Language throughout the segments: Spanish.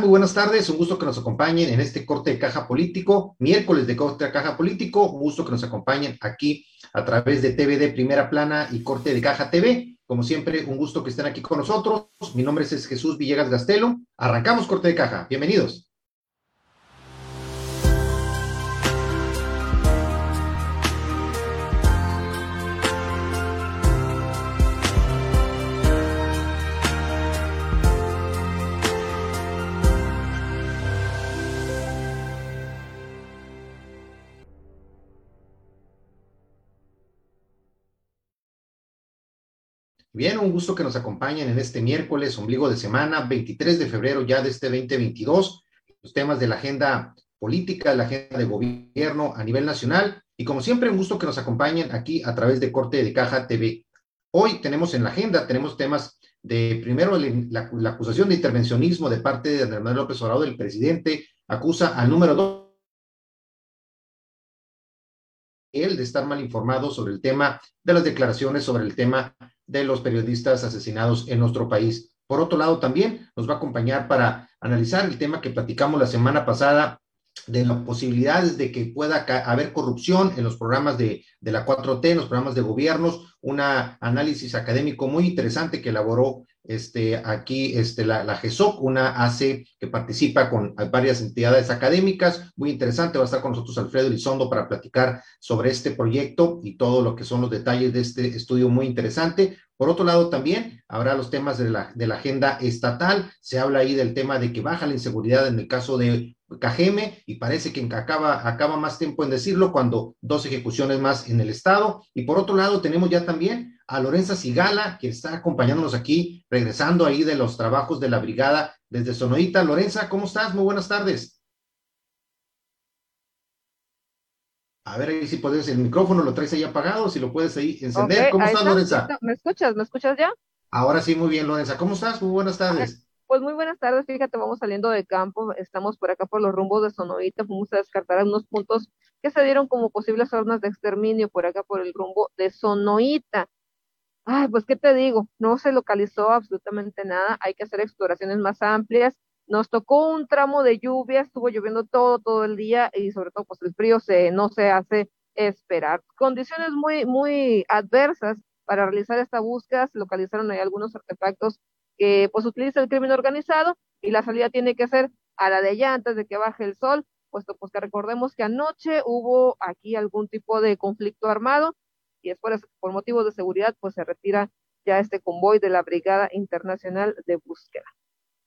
Muy buenas tardes, un gusto que nos acompañen en este corte de caja político, miércoles de corte de caja político, un gusto que nos acompañen aquí a través de TVD Primera Plana y Corte de Caja TV. Como siempre, un gusto que estén aquí con nosotros. Mi nombre es Jesús Villegas Gastelo. Arrancamos corte de caja. Bienvenidos. Bien, un gusto que nos acompañen en este miércoles, ombligo de semana, 23 de febrero ya de este 2022, los temas de la agenda política, la agenda de gobierno a nivel nacional. Y como siempre, un gusto que nos acompañen aquí a través de Corte de Caja TV. Hoy tenemos en la agenda, tenemos temas de, primero, la, acusación de intervencionismo de parte de Andrés López Obrador, el presidente, acusa al número dos él de estar mal informado sobre el tema de las declaraciones sobre el tema de los periodistas asesinados en nuestro país. Por otro lado, también nos va a acompañar para analizar el tema que platicamos la semana pasada de las posibilidades de que pueda haber corrupción en los programas de, de la 4T, en los programas de gobiernos, un análisis académico muy interesante que elaboró este, aquí este, la, la GESOC, una AC que participa con varias entidades académicas, muy interesante, va a estar con nosotros Alfredo Elizondo para platicar sobre este proyecto y todo lo que son los detalles de este estudio muy interesante. Por otro lado, también habrá los temas de la, de la agenda estatal, se habla ahí del tema de que baja la inseguridad en el caso de Cajeme y parece que acaba, acaba más tiempo en decirlo cuando dos ejecuciones más en el estado. Y por otro lado, tenemos ya también a Lorenza Sigala, que está acompañándonos aquí, regresando ahí de los trabajos de la brigada desde Sonoita. Lorenza, ¿cómo estás? Muy buenas tardes. A ver ahí si puedes, el micrófono lo traes ahí apagado, si lo puedes ahí encender. ¿Cómo estás, Lorenza? ¿Me escuchas? ¿Me escuchas ya? Ahora sí, muy bien, Lorenza. ¿Cómo estás? Muy buenas tardes. Pues muy buenas tardes, fíjate, vamos saliendo de campo, estamos por acá por los rumbos de Sonoita, vamos a descartar algunos puntos que se dieron como posibles zonas de exterminio por acá por el rumbo de Sonoita. Ay, pues qué te digo, no se localizó absolutamente nada, hay que hacer exploraciones más amplias. Nos tocó un tramo de lluvia, estuvo lloviendo todo, todo el día y sobre todo pues el frío se, no se hace esperar. Condiciones muy, muy adversas para realizar esta búsqueda, se localizaron ahí algunos artefactos que pues utiliza el crimen organizado y la salida tiene que ser a la de allá antes de que baje el sol, puesto pues que recordemos que anoche hubo aquí algún tipo de conflicto armado y es por, motivos de seguridad pues se retira ya este convoy de la Brigada Internacional de Búsqueda.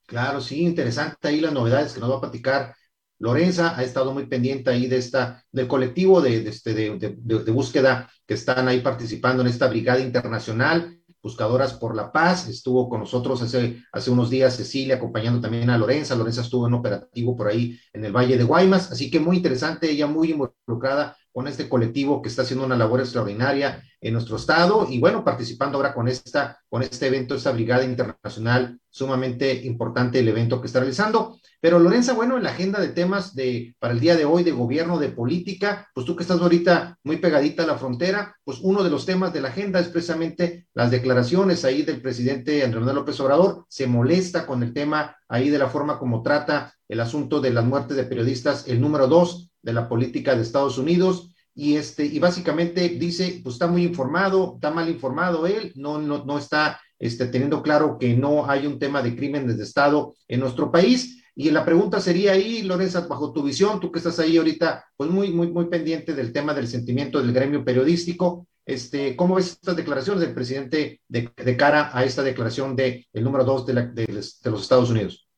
Claro, sí, interesante ahí las novedades que nos va a platicar Lorenza ha estado muy pendiente ahí de esta, del colectivo de, de, este, búsqueda que están ahí participando en esta brigada internacional. Buscadoras por la Paz. Estuvo con nosotros hace, hace unos días Cecilia, acompañando también a Lorenza. Lorenza estuvo en operativo por ahí en el Valle de Guaymas, así que muy interesante, ella muy involucrada con este colectivo que está haciendo una labor extraordinaria en nuestro estado y bueno, participando ahora con esta, con este evento, esta brigada internacional, sumamente importante el evento que está realizando. Pero Lorenza, bueno, en la agenda de temas de, para el día de hoy de gobierno, de política, pues tú que estás ahorita muy pegadita a la frontera, pues uno de los temas de la agenda es precisamente las declaraciones ahí del presidente Andrés López Obrador, se molesta con el tema ahí de la forma como trata el asunto de las muertes de periodistas, el número dos de la política de Estados Unidos, y este, y básicamente dice, pues está muy informado, está mal informado él, no, no, no está este, teniendo claro que no hay un tema de crímenes de Estado en nuestro país. Y la pregunta sería ahí, Lorenza, bajo tu visión, tú que estás ahí ahorita, pues muy, muy, muy pendiente del tema del sentimiento del gremio periodístico, este, ¿cómo ves estas declaraciones del presidente de, cara a esta declaración de el número dos de, la, de, los Estados Unidos?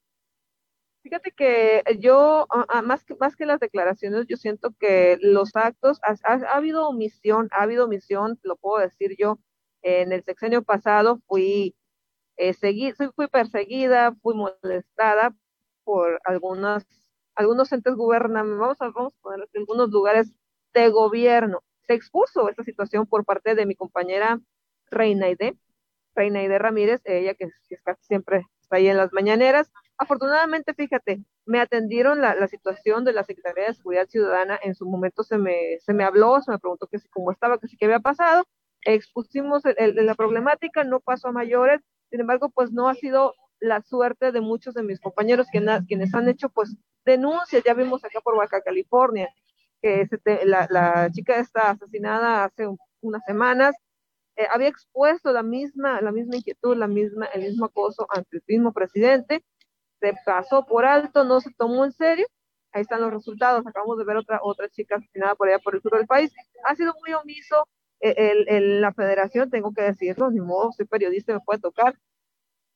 Fíjate que yo, más que, más que las declaraciones, yo siento que los actos, ha, habido omisión, ha habido omisión, lo puedo decir yo, en el sexenio pasado fui, eh, fui perseguida, fui molestada por algunas, algunos entes gubernamentales, vamos a, vamos a poner algunos lugares de gobierno. Se expuso esta situación por parte de mi compañera Reina Ide, Reina Ide Ramírez, ella que, siempre está ahí en las mañaneras, Afortunadamente, fíjate, me atendieron la, la, situación de la Secretaría de Seguridad Ciudadana, en su momento se me, se me habló, se me preguntó que si cómo estaba, que si qué había pasado, expusimos el, la problemática, no pasó a mayores, sin embargo, pues no ha sido la suerte de muchos de mis compañeros quienes, han hecho pues denuncias, ya vimos acá por Baja California, que la, la, chica está asesinada hace unas semanas, eh, había expuesto la misma, la misma inquietud, la misma, el mismo acoso ante el mismo presidente, se pasó por alto, no se tomó en serio, ahí están los resultados, acabamos de ver otra, otra chica asesinada por allá por el sur del país, ha sido muy omiso eh, el, la federación, tengo que decirlo, ni modo, soy periodista, me puede tocar,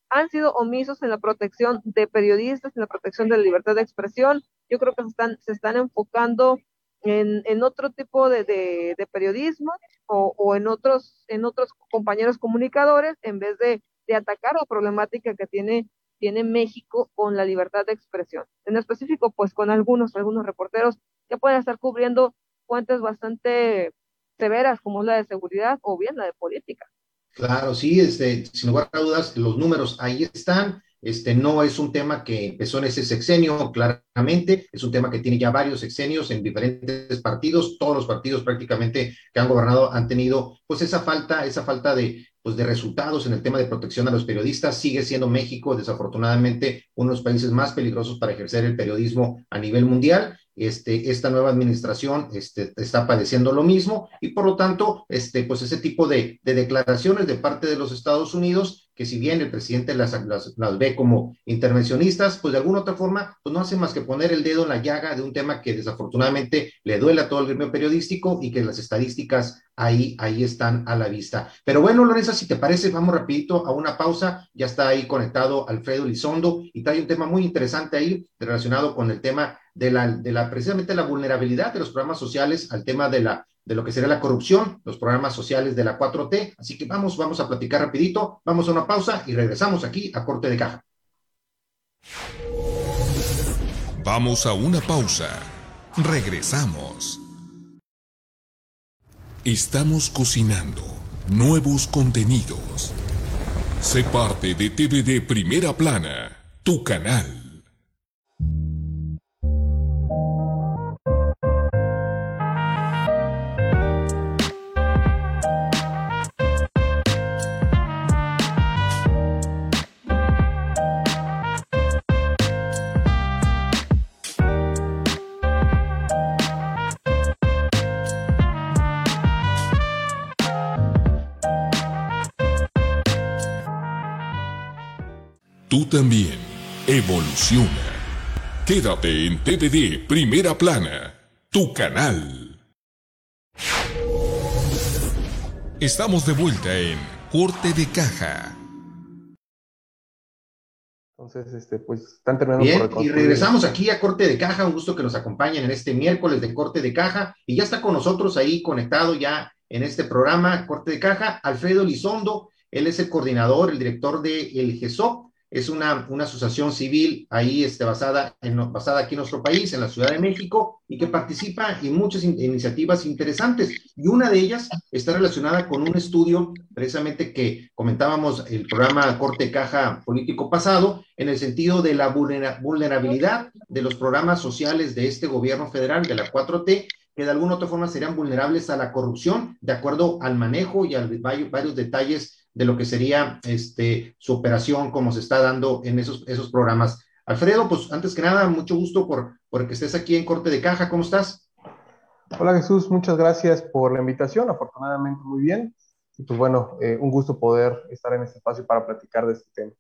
han sido omisos en la protección de periodistas, en la protección de la libertad de expresión. Yo creo que se están, se están enfocando en, en otro tipo de, de, periodismo o, o, en, otros, en otros compañeros comunicadores en vez de, de atacar la problemática que tiene, tiene México con la libertad de expresión. En específico, pues con algunos, algunos reporteros que pueden estar cubriendo fuentes bastante severas como la de seguridad o bien la de política. Claro, sí, este, sin lugar a dudas, los números ahí están. Este no es un tema que empezó en ese sexenio, claramente, es un tema que tiene ya varios sexenios en diferentes partidos, todos los partidos prácticamente que han gobernado han tenido pues esa falta, esa falta de, pues, de resultados en el tema de protección a los periodistas. Sigue siendo México, desafortunadamente, uno de los países más peligrosos para ejercer el periodismo a nivel mundial este, esta nueva administración este, está padeciendo lo mismo y por lo tanto, este, pues ese tipo de, de declaraciones de parte de los Estados Unidos que si bien el presidente las, las, ve como intervencionistas, pues de alguna otra forma, pues no hace más que poner el dedo en la llaga de un tema que desafortunadamente le duele a todo el gremio periodístico y que las estadísticas ahí, ahí están a la vista. Pero bueno, Lorenza, si te parece, vamos rapidito a una pausa. Ya está ahí conectado Alfredo Lizondo y trae un tema muy interesante ahí relacionado con el tema de la, de la precisamente la vulnerabilidad de los programas sociales al tema de la de lo que sería la corrupción, los programas sociales de la 4T. Así que vamos, vamos a platicar rapidito, vamos a una pausa y regresamos aquí a corte de caja. Vamos a una pausa. Regresamos. Estamos cocinando nuevos contenidos. Sé parte de TVD Primera Plana, tu canal. Tú también evoluciona. Quédate en TVD Primera Plana, tu canal. Estamos de vuelta en Corte de Caja. Entonces, este, pues están terminando Bien, y regresamos aquí a Corte de Caja. Un gusto que nos acompañen en este miércoles de Corte de Caja. Y ya está con nosotros ahí conectado ya en este programa Corte de Caja, Alfredo Lizondo. Él es el coordinador, el director de el GESOP, es una, una asociación civil ahí este, basada, basada aquí en nuestro país, en la Ciudad de México, y que participa en muchas iniciativas interesantes. Y una de ellas está relacionada con un estudio, precisamente que comentábamos el programa Corte Caja Político pasado, en el sentido de la vulnerabilidad de los programas sociales de este gobierno federal, de la 4T, que de alguna u otra forma serían vulnerables a la corrupción, de acuerdo al manejo y a varios detalles de lo que sería este, su operación, como se está dando en esos, esos programas. Alfredo, pues antes que nada, mucho gusto por, por que estés aquí en Corte de Caja. ¿Cómo estás? Hola Jesús, muchas gracias por la invitación. Afortunadamente muy bien. Y pues bueno, eh, un gusto poder estar en este espacio para platicar de este tema.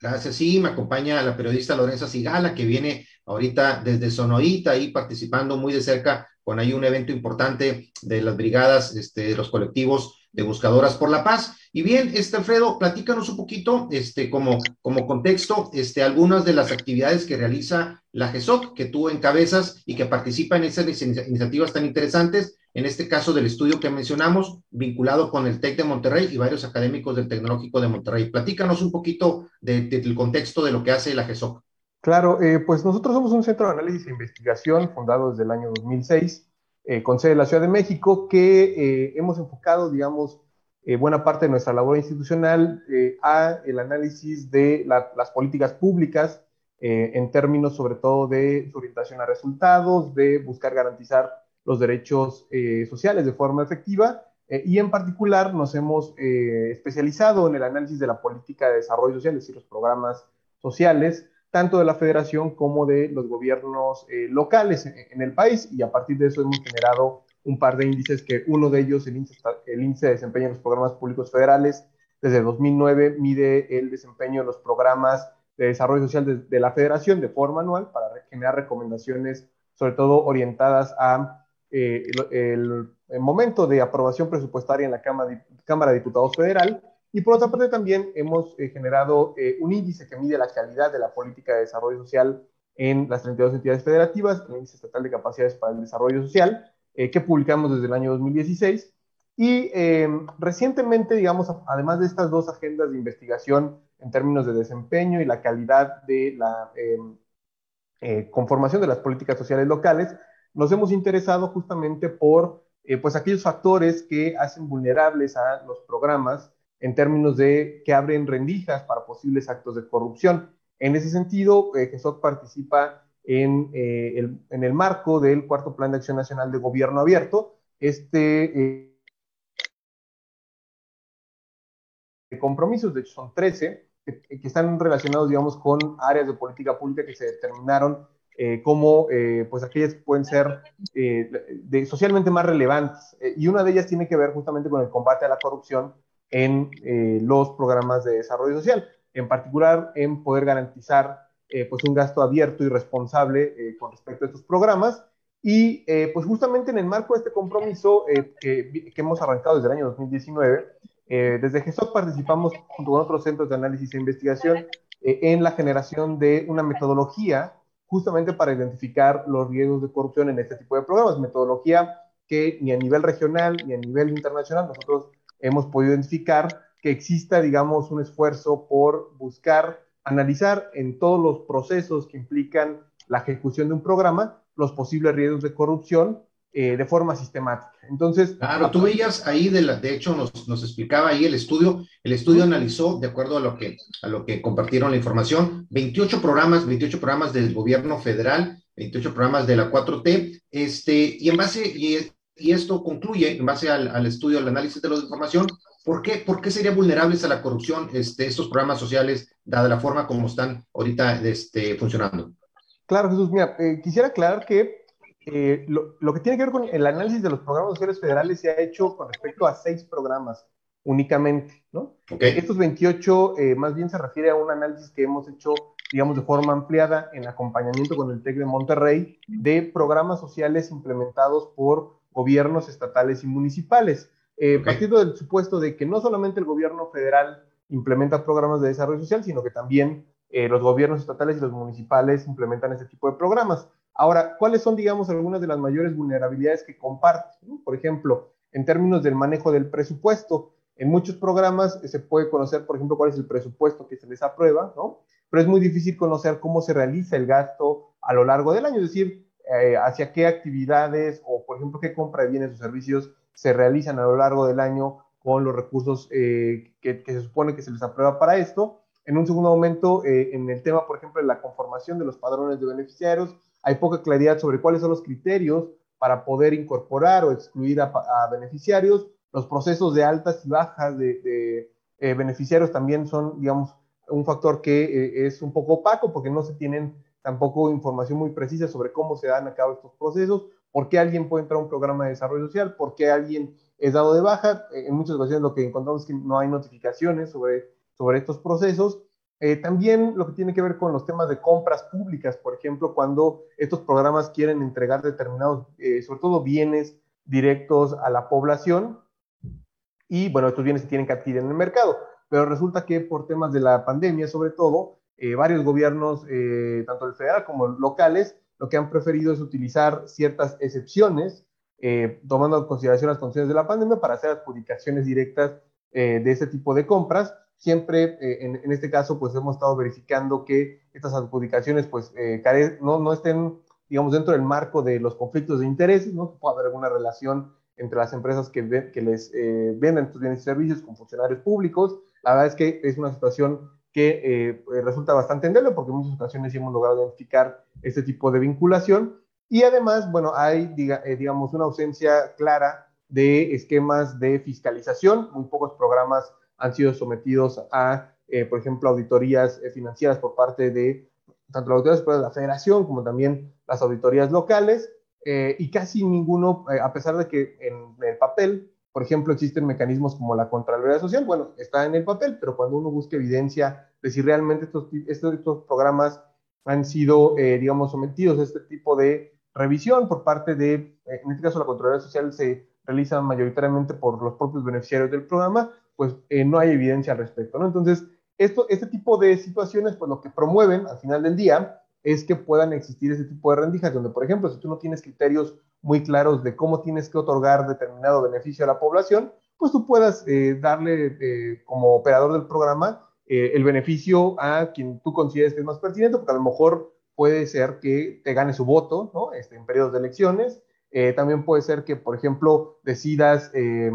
Gracias. Sí, me acompaña la periodista Lorenza Sigala, que viene ahorita desde Sonoita, ahí participando muy de cerca con ahí un evento importante de las brigadas, este, de los colectivos de Buscadoras por la Paz. Y bien, este Alfredo, platícanos un poquito, este, como, como contexto, este, algunas de las actividades que realiza la GESOC, que tú encabezas y que participa en esas iniciativas tan interesantes, en este caso del estudio que mencionamos, vinculado con el TEC de Monterrey y varios académicos del Tecnológico de Monterrey. Platícanos un poquito del contexto de lo que hace la GESOC. Claro, eh, pues nosotros somos un centro de análisis e investigación fundado desde el año 2006 eh, con sede en la Ciudad de México, que eh, hemos enfocado, digamos, eh, buena parte de nuestra labor institucional a el análisis de las políticas públicas en términos sobre todo de su orientación a resultados, de buscar garantizar los derechos sociales de forma efectiva y en particular nos hemos especializado en el análisis de la política de desarrollo social, es decir, los programas sociales, tanto de la federación como de los gobiernos locales en, el país, y a partir de eso hemos generado un par de índices que uno de ellos, el índice, el índice de desempeño en los programas públicos federales, desde 2009 mide el desempeño de los programas de desarrollo social de, la federación de forma anual para generar recomendaciones, sobre todo orientadas a eh, el, momento de aprobación presupuestaria en la Cámara, Cámara de Diputados Federal. Y por otra parte también hemos eh, generado eh, un índice que mide la calidad de la política de desarrollo social en las 32 entidades federativas, el índice estatal de capacidades para el desarrollo social, que publicamos desde el año 2016 y eh, recientemente, digamos, además de estas dos agendas de investigación en términos de desempeño y la calidad de la eh, eh, conformación de las políticas sociales locales, nos hemos interesado justamente por pues aquellos factores que hacen vulnerables a los programas en términos de que abren rendijas para posibles actos de corrupción. En ese sentido, GESOC participa en, el, en, el, marco del cuarto Plan de Acción Nacional de Gobierno Abierto. Este compromisos, de hecho son 13, que, están relacionados, digamos, con áreas de política pública que se determinaron eh, como, eh, pues, aquellas que pueden ser eh, de, socialmente más relevantes. y una de ellas tiene que ver justamente con el combate a la corrupción en los programas de desarrollo social, en particular en poder garantizar, pues, un gasto abierto y responsable con respecto a estos programas. Y pues justamente en el marco de este compromiso que, que, hemos arrancado desde el año 2019, eh, desde GESOC participamos junto con otros centros de análisis e investigación eh, en la generación de una metodología justamente para identificar los riesgos de corrupción en este tipo de programas, metodología que ni a nivel regional ni a nivel internacional nosotros hemos podido identificar que exista, digamos, un esfuerzo por buscar analizar en todos los procesos que implican la ejecución de un programa los posibles riesgos de corrupción eh, de forma sistemática. Entonces. Claro, tú veías ahí, de, la, de hecho, nos, nos, explicaba ahí el estudio. El estudio analizó, de acuerdo a lo, que, a lo que compartieron la información, 28 programas, 28 programas del gobierno federal, 28 programas de la 4T, este, y en base, y, y esto concluye, en base al, al, estudio, al análisis de la información, ¿por qué, ¿por qué serían vulnerables a la corrupción este, estos programas sociales, dada la forma como están ahorita este, funcionando? Claro, Jesús, mira, eh, quisiera aclarar que eh, lo, que tiene que ver con el análisis de los programas sociales federales se ha hecho con respecto a seis programas únicamente, ¿no? Estos 28 eh, más bien se refiere a un análisis que hemos hecho, digamos, de forma ampliada en acompañamiento con el TEC de Monterrey de programas sociales implementados por gobiernos estatales y municipales, eh, partiendo del supuesto de que no solamente el gobierno federal implementa programas de desarrollo social, sino que también los gobiernos estatales y los municipales implementan ese tipo de programas. Ahora, ¿cuáles son, digamos, algunas de las mayores vulnerabilidades que comparte? Por ejemplo, en términos del manejo del presupuesto, en muchos programas se puede conocer, por ejemplo, cuál es el presupuesto que se les aprueba, ¿no? Pero es muy difícil conocer cómo se realiza el gasto a lo largo del año, es decir, eh, hacia qué actividades o, por ejemplo, qué compra de bienes o servicios se realizan a lo largo del año con los recursos eh, que, se supone que se les aprueba para esto. En un segundo momento, eh, en el tema, por ejemplo, de la conformación de los padrones de beneficiarios, hay poca claridad sobre cuáles son los criterios para poder incorporar o excluir a, beneficiarios. Los procesos de altas y bajas de, beneficiarios también son, digamos, un factor que es un poco opaco porque no se tienen tampoco información muy precisa sobre cómo se dan a cabo estos procesos, por qué alguien puede entrar a un programa de desarrollo social, por qué alguien es dado de baja. En muchas ocasiones lo que encontramos es que no hay notificaciones sobre, sobre estos procesos eh, también lo que tiene que ver con los temas de compras públicas, por ejemplo, cuando estos programas quieren entregar determinados, eh, sobre todo bienes directos a la población, y bueno, estos bienes se tienen que adquirir en el mercado, pero resulta que por temas de la pandemia, sobre todo, eh, varios gobiernos, tanto el federal como locales, lo que han preferido es utilizar ciertas excepciones, tomando en consideración las condiciones de la pandemia, para hacer adjudicaciones directas de este tipo de compras, siempre eh, en, este caso pues hemos estado verificando que estas adjudicaciones pues eh, no, no estén digamos dentro del marco de los conflictos de intereses, ¿no? Puede haber alguna relación entre las empresas que, les eh, venden estos bienes y servicios con funcionarios públicos. La verdad es que es una situación que resulta bastante endeble porque en muchas ocasiones hemos logrado identificar este tipo de vinculación y además, bueno, hay digamos una ausencia clara de esquemas de fiscalización. Muy pocos programas han sido sometidos a, eh, por ejemplo, auditorías eh, financieras por parte de tanto las autoridades de la federación como también las auditorías locales. Eh, y casi ninguno, a pesar de que en el papel, por ejemplo, existen mecanismos como la Contraloría Social, bueno, está en el papel, pero cuando uno busca evidencia de si realmente estos, estos, estos programas han sido, digamos, sometidos a este tipo de revisión por parte de, en este caso, la Contraloría Social se realiza mayoritariamente por los propios beneficiarios del programa, pues eh, no hay evidencia al respecto, ¿no? Entonces, esto, este tipo de situaciones, pues lo que promueven al final del día es que puedan existir ese tipo de rendijas, donde, por ejemplo, si tú no tienes criterios muy claros de cómo tienes que otorgar determinado beneficio a la población, pues tú puedas eh, darle eh, como operador del programa el beneficio a quien tú consideres que es más pertinente, porque a lo mejor puede ser que te gane su voto, ¿no? Este, en periodos de elecciones, eh, también puede ser que, por ejemplo, decidas, eh,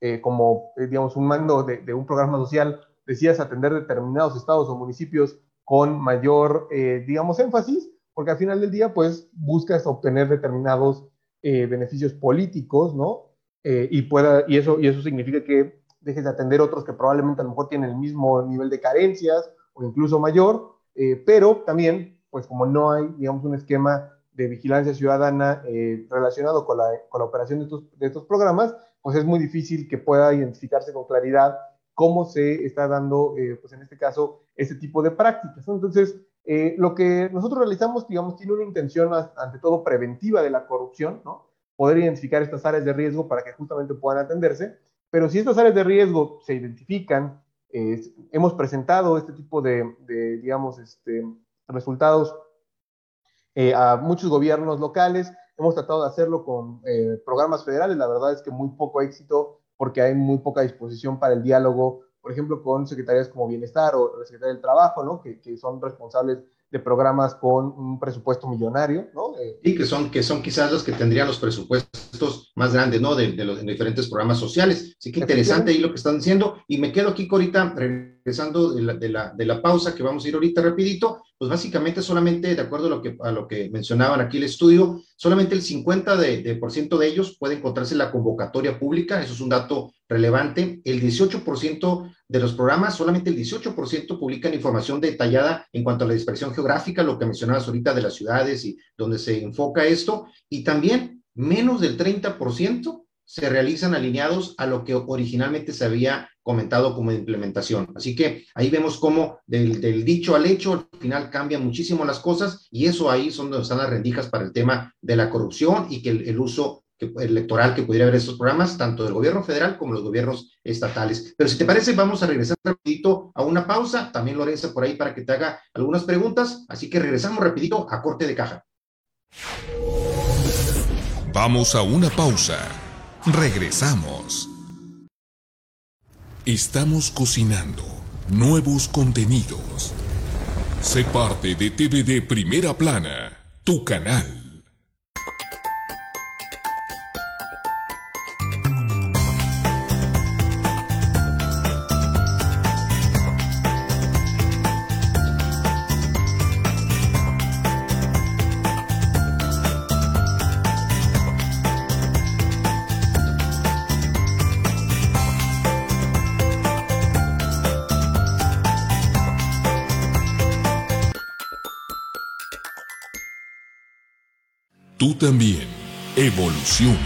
eh, como, digamos, un mando de, un programa social, decidas atender determinados estados o municipios con mayor, digamos, énfasis, porque al final del día, pues, buscas obtener determinados beneficios políticos, ¿no? y, pueda, y, eso, y eso significa que dejes de atender otros que probablemente a lo mejor tienen el mismo nivel de carencias o incluso mayor, pero también, pues como no hay, digamos, un esquema de vigilancia ciudadana eh, relacionado con la, con la operación de estos, de estos programas, pues es muy difícil que pueda identificarse con claridad cómo se está dando, eh, pues en este caso, este tipo de prácticas. Entonces, eh, lo que nosotros realizamos, digamos, tiene una intención ante todo preventiva de la corrupción, ¿no? Poder identificar estas áreas de riesgo para que justamente puedan atenderse, pero si estas áreas de riesgo se identifican, hemos presentado este tipo de, digamos, este, resultados eh, a muchos gobiernos locales. Hemos tratado de hacerlo con eh, programas federales. La verdad es que muy poco éxito porque hay muy poca disposición para el diálogo, por ejemplo, con secretarías como Bienestar o la Secretaría del Trabajo, ¿no? que, que son responsables de programas con un presupuesto millonario, ¿no? y que son, que son quizás los que tendrían los presupuestos más grandes, ¿no? De, de los diferentes programas sociales. Así que interesante ahí lo que están diciendo. Y me quedo aquí, Corita, regresando de la, pausa que vamos a ir ahorita rapidito, pues básicamente solamente, de acuerdo a lo que, a lo que mencionaban aquí el estudio, solamente el 50% de, de, por ciento de ellos puede encontrarse en la convocatoria pública, eso es un dato relevante. El 18% de los programas, solamente el 18% publican información detallada en cuanto a la dispersión geográfica, lo que mencionabas ahorita de las ciudades y donde se enfoca esto, y también menos del 30% se realizan alineados a lo que originalmente se había comentado como implementación. Así que ahí vemos cómo del, del, dicho al hecho, al final cambian muchísimo las cosas y eso ahí son donde están las rendijas para el tema de la corrupción y que el, el uso electoral que pudiera haber estos programas, tanto del gobierno federal como los gobiernos estatales. Pero si te parece, vamos a regresar rapidito a una pausa. También Lorenza por ahí para que te haga algunas preguntas. Así que regresamos rapidito a corte de caja. Vamos a una pausa. Regresamos. Estamos cocinando nuevos contenidos. Sé parte de TVD Primera Plana, tu canal. También evoluciona.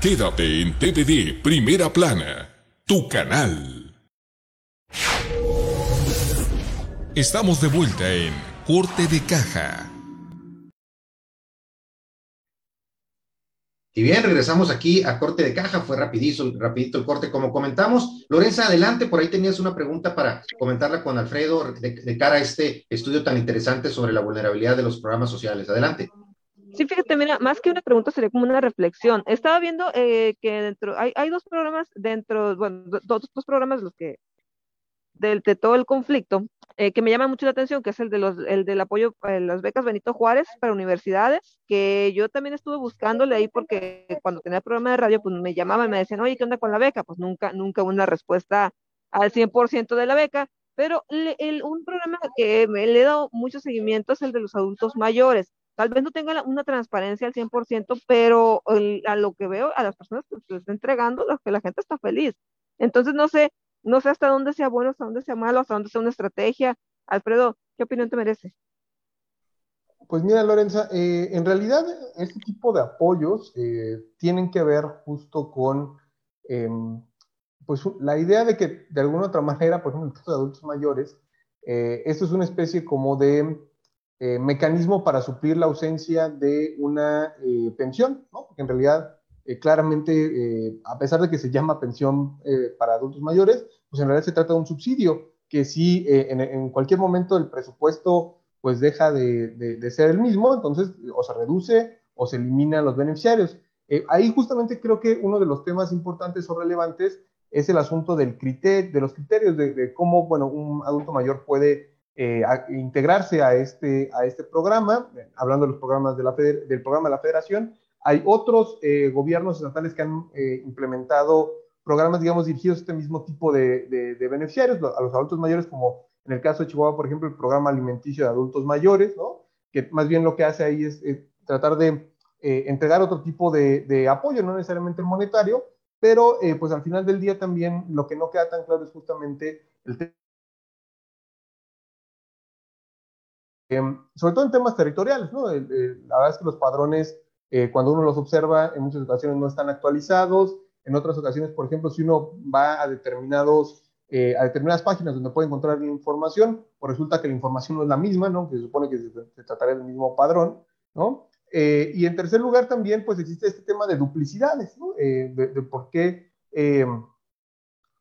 Quédate en TVD Primera Plana, tu canal. Estamos de vuelta en Corte de Caja. Y bien, regresamos aquí a corte de caja, fue rapidito, rapidito el corte como comentamos. Lorenza, adelante, por ahí tenías una pregunta para comentarla con Alfredo de cara a este estudio tan interesante sobre la vulnerabilidad de los programas sociales. Adelante. Sí, fíjate, mira, más que una pregunta sería como una reflexión. Estaba viendo eh, que dentro, hay, dos programas dentro, bueno, dos, programas los que, de todo el conflicto, eh, que me llaman mucho la atención, que es el de los, el del apoyo a las becas Benito Juárez para universidades, que yo también estuve buscándole ahí porque cuando tenía el programa de radio, pues me llamaban, me decían, oye, ¿qué onda con la beca? Pues nunca, nunca una respuesta al 100% de la beca, pero el, un programa que me le he dado mucho seguimiento es el de los adultos mayores tal vez no tenga una transparencia al 100%, pero a lo que veo, a las personas que se está entregando, que la gente está feliz. Entonces, no sé, no sé hasta dónde sea bueno, hasta dónde sea malo, hasta dónde sea una estrategia. Alfredo, ¿qué opinión te merece? Pues mira, Lorenza, eh, en realidad este tipo de apoyos eh, tienen que ver justo con em, pues, la idea de que de alguna otra manera, por ejemplo, en el caso adultos mayores, eh, esto es una especie como de mecanismo para suplir la ausencia de una pensión, ¿no? Porque en realidad, claramente, a pesar de que se llama pensión para adultos mayores, pues en realidad se trata de un subsidio que si en, cualquier momento el presupuesto pues deja de, ser el mismo, entonces o se reduce o se eliminan los beneficiarios. Eh, ahí justamente creo que uno de los temas importantes o relevantes es el asunto del criterio, de los criterios de, cómo, bueno, un adulto mayor puede eh, integrarse a este, a este programa, hablando de los programas del programa de la federación. Hay otros eh, gobiernos estatales que han implementado programas, digamos, dirigidos a este mismo tipo de, beneficiarios, a los adultos mayores como en el caso de Chihuahua, por ejemplo, el programa alimenticio de adultos mayores, ¿no? Que más bien lo que hace ahí es tratar de eh, entregar otro tipo de, apoyo, no necesariamente el monetario, pero eh, pues al final del día también lo que no queda tan claro es justamente el Em, sobre todo en temas territoriales, ¿no? la verdad es que los padrones, eh, cuando uno los observa, en muchas ocasiones no están actualizados, en otras ocasiones, por ejemplo, si uno va a determinados eh, a determinadas páginas donde puede encontrar información, pues resulta que la información no es la misma, ¿no? Que se supone que se, trataría del mismo padrón, ¿no? Eh, y en tercer lugar también, pues existe este tema de duplicidades, ¿no? Eh, de, por qué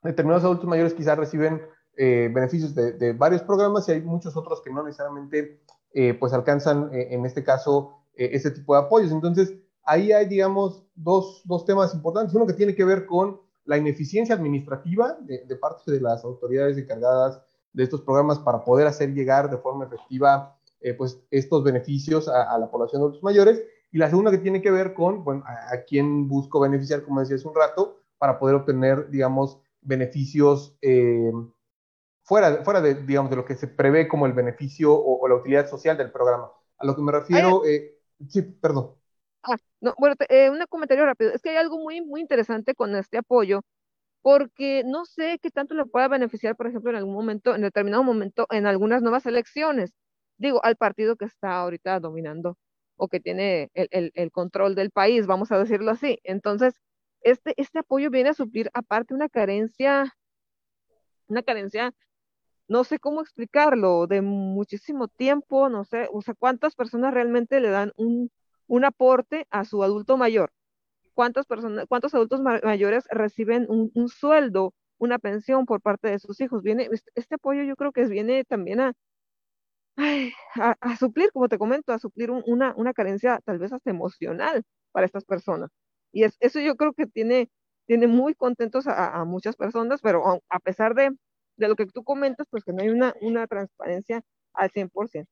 determinados adultos mayores quizás reciben beneficios de, varios programas y hay muchos otros que no necesariamente, pues alcanzan, en este caso, este tipo de apoyos. Entonces, ahí hay, digamos, dos, dos temas importantes. Uno que tiene que ver con la ineficiencia administrativa de, parte de las autoridades encargadas de estos programas para poder hacer llegar de forma efectiva eh, pues estos beneficios a, la población de adultos mayores. Y la segunda que tiene que ver con, bueno, a, quién busco beneficiar, como decía hace un rato, para poder obtener, digamos, beneficios eh, fuera, fuera de, digamos, de lo que se prevé como el beneficio o, la utilidad social del programa. A lo que me refiero, eh, sí, perdón. Ah, no, bueno, eh, un comentario rápido. Es que hay algo muy, muy interesante con este apoyo, porque no sé qué tanto le pueda beneficiar, por ejemplo, en algún momento, en determinado momento, en algunas nuevas elecciones. Digo, al partido que está ahorita dominando o que tiene el, el, control del país, vamos a decirlo así. Entonces, este, este apoyo viene a suplir aparte una carencia, una carencia, no sé cómo explicarlo, de muchísimo tiempo, no sé, o sea, cuántas personas realmente le dan un un aporte a su adulto mayor. ¿Cuántas personas, cuántos adultos mayores reciben un, sueldo, una pensión por parte de sus hijos? Viene, este, este apoyo yo creo que viene también a, a, suplir, como te comento, a suplir una, una carencia tal vez hasta emocional para estas personas. Y es, eso yo creo que tiene, tiene muy contentos a, muchas personas, pero a pesar de, de, lo que tú comentas, pues que no hay una, una transparencia al 100%.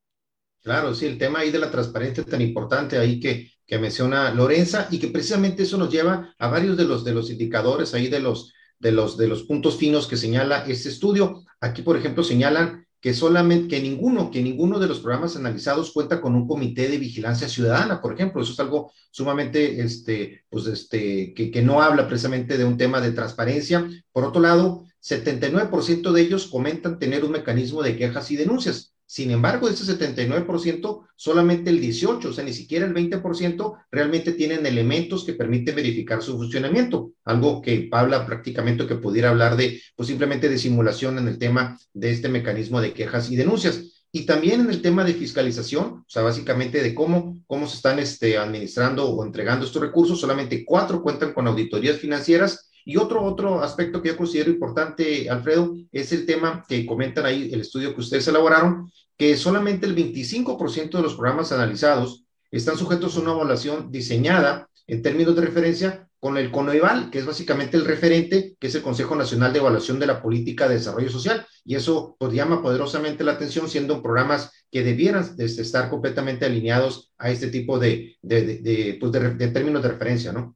Claro, sí, el tema ahí de la transparencia tan importante ahí que, que menciona Lorenza y que precisamente eso nos lleva a varios de los, de los indicadores ahí de los, de, los, de los puntos finos que señala este estudio. Aquí, por ejemplo, señalan que solamente, que ninguno, que ninguno de los programas analizados cuenta con un comité de vigilancia ciudadana, por ejemplo. Eso es algo sumamente, este, pues, este, que, que no habla precisamente de un tema de transparencia. Por otro lado, 79% de ellos comentan tener un mecanismo de quejas y denuncias. Sin embargo, de ese 79%, solamente el 18%, o sea, ni siquiera el 20% realmente tienen elementos que permiten verificar su funcionamiento. Algo que habla prácticamente que pudiera hablar de, pues simplemente de simulación en el tema de este mecanismo de quejas y denuncias. Y también en el tema de fiscalización, o sea, básicamente de cómo, cómo se están este, administrando o entregando estos recursos, solamente cuatro cuentan con auditorías financieras y otro, otro aspecto que yo considero importante, Alfredo, es el tema que comentan ahí, el estudio que ustedes elaboraron, que solamente el 25% de los programas analizados están sujetos a una evaluación diseñada en términos de referencia con el CONOEVAL, que es básicamente el referente, que es el Consejo Nacional de Evaluación de la Política de Desarrollo Social. Y eso pues, llama poderosamente la atención, siendo programas que debieran estar completamente alineados a este tipo de, de, de, pues, de términos de referencia, ¿no?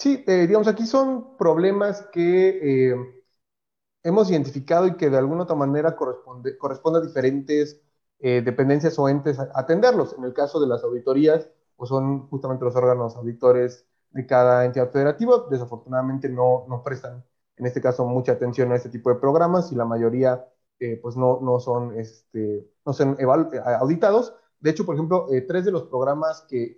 Sí, eh, digamos, aquí son problemas que eh, hemos identificado y que de alguna otra manera corresponde, corresponde a diferentes dependencias o entes atenderlos. En el caso de las auditorías, pues son justamente los órganos auditores de cada entidad federativa. Desafortunadamente no, no prestan, en este caso, mucha atención a este tipo de programas y la mayoría pues no, no son, este, no son auditados. De hecho, por ejemplo, tres de los programas que,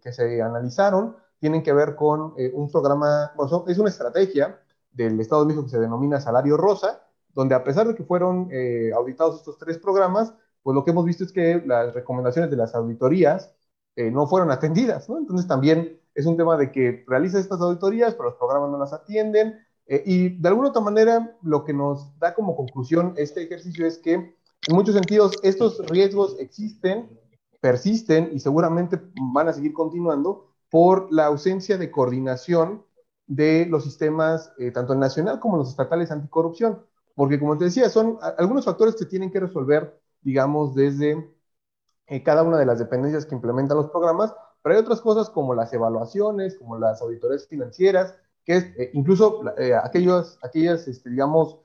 que se analizaron tienen que ver con eh, un programa, bueno, es una estrategia del Estado de México que se denomina Salario Rosa, donde a pesar de que fueron eh, auditados estos tres programas, pues lo que hemos visto es que las recomendaciones de las auditorías eh, no fueron atendidas, ¿no? Entonces también es un tema de que realiza estas auditorías, pero los programas no las atienden, y de alguna otra manera lo que nos da como conclusión este ejercicio es que en muchos sentidos estos riesgos existen, persisten y seguramente van a seguir continuando, por la ausencia de coordinación de los sistemas, eh, tanto el nacional como los estatales anticorrupción. Porque, como te decía, son algunos factores que tienen que resolver, digamos, desde eh, cada una de las dependencias que implementan los programas, pero hay otras cosas como las evaluaciones, como las auditorías financieras, que es eh, incluso aquellos, aquellas, este, digamos,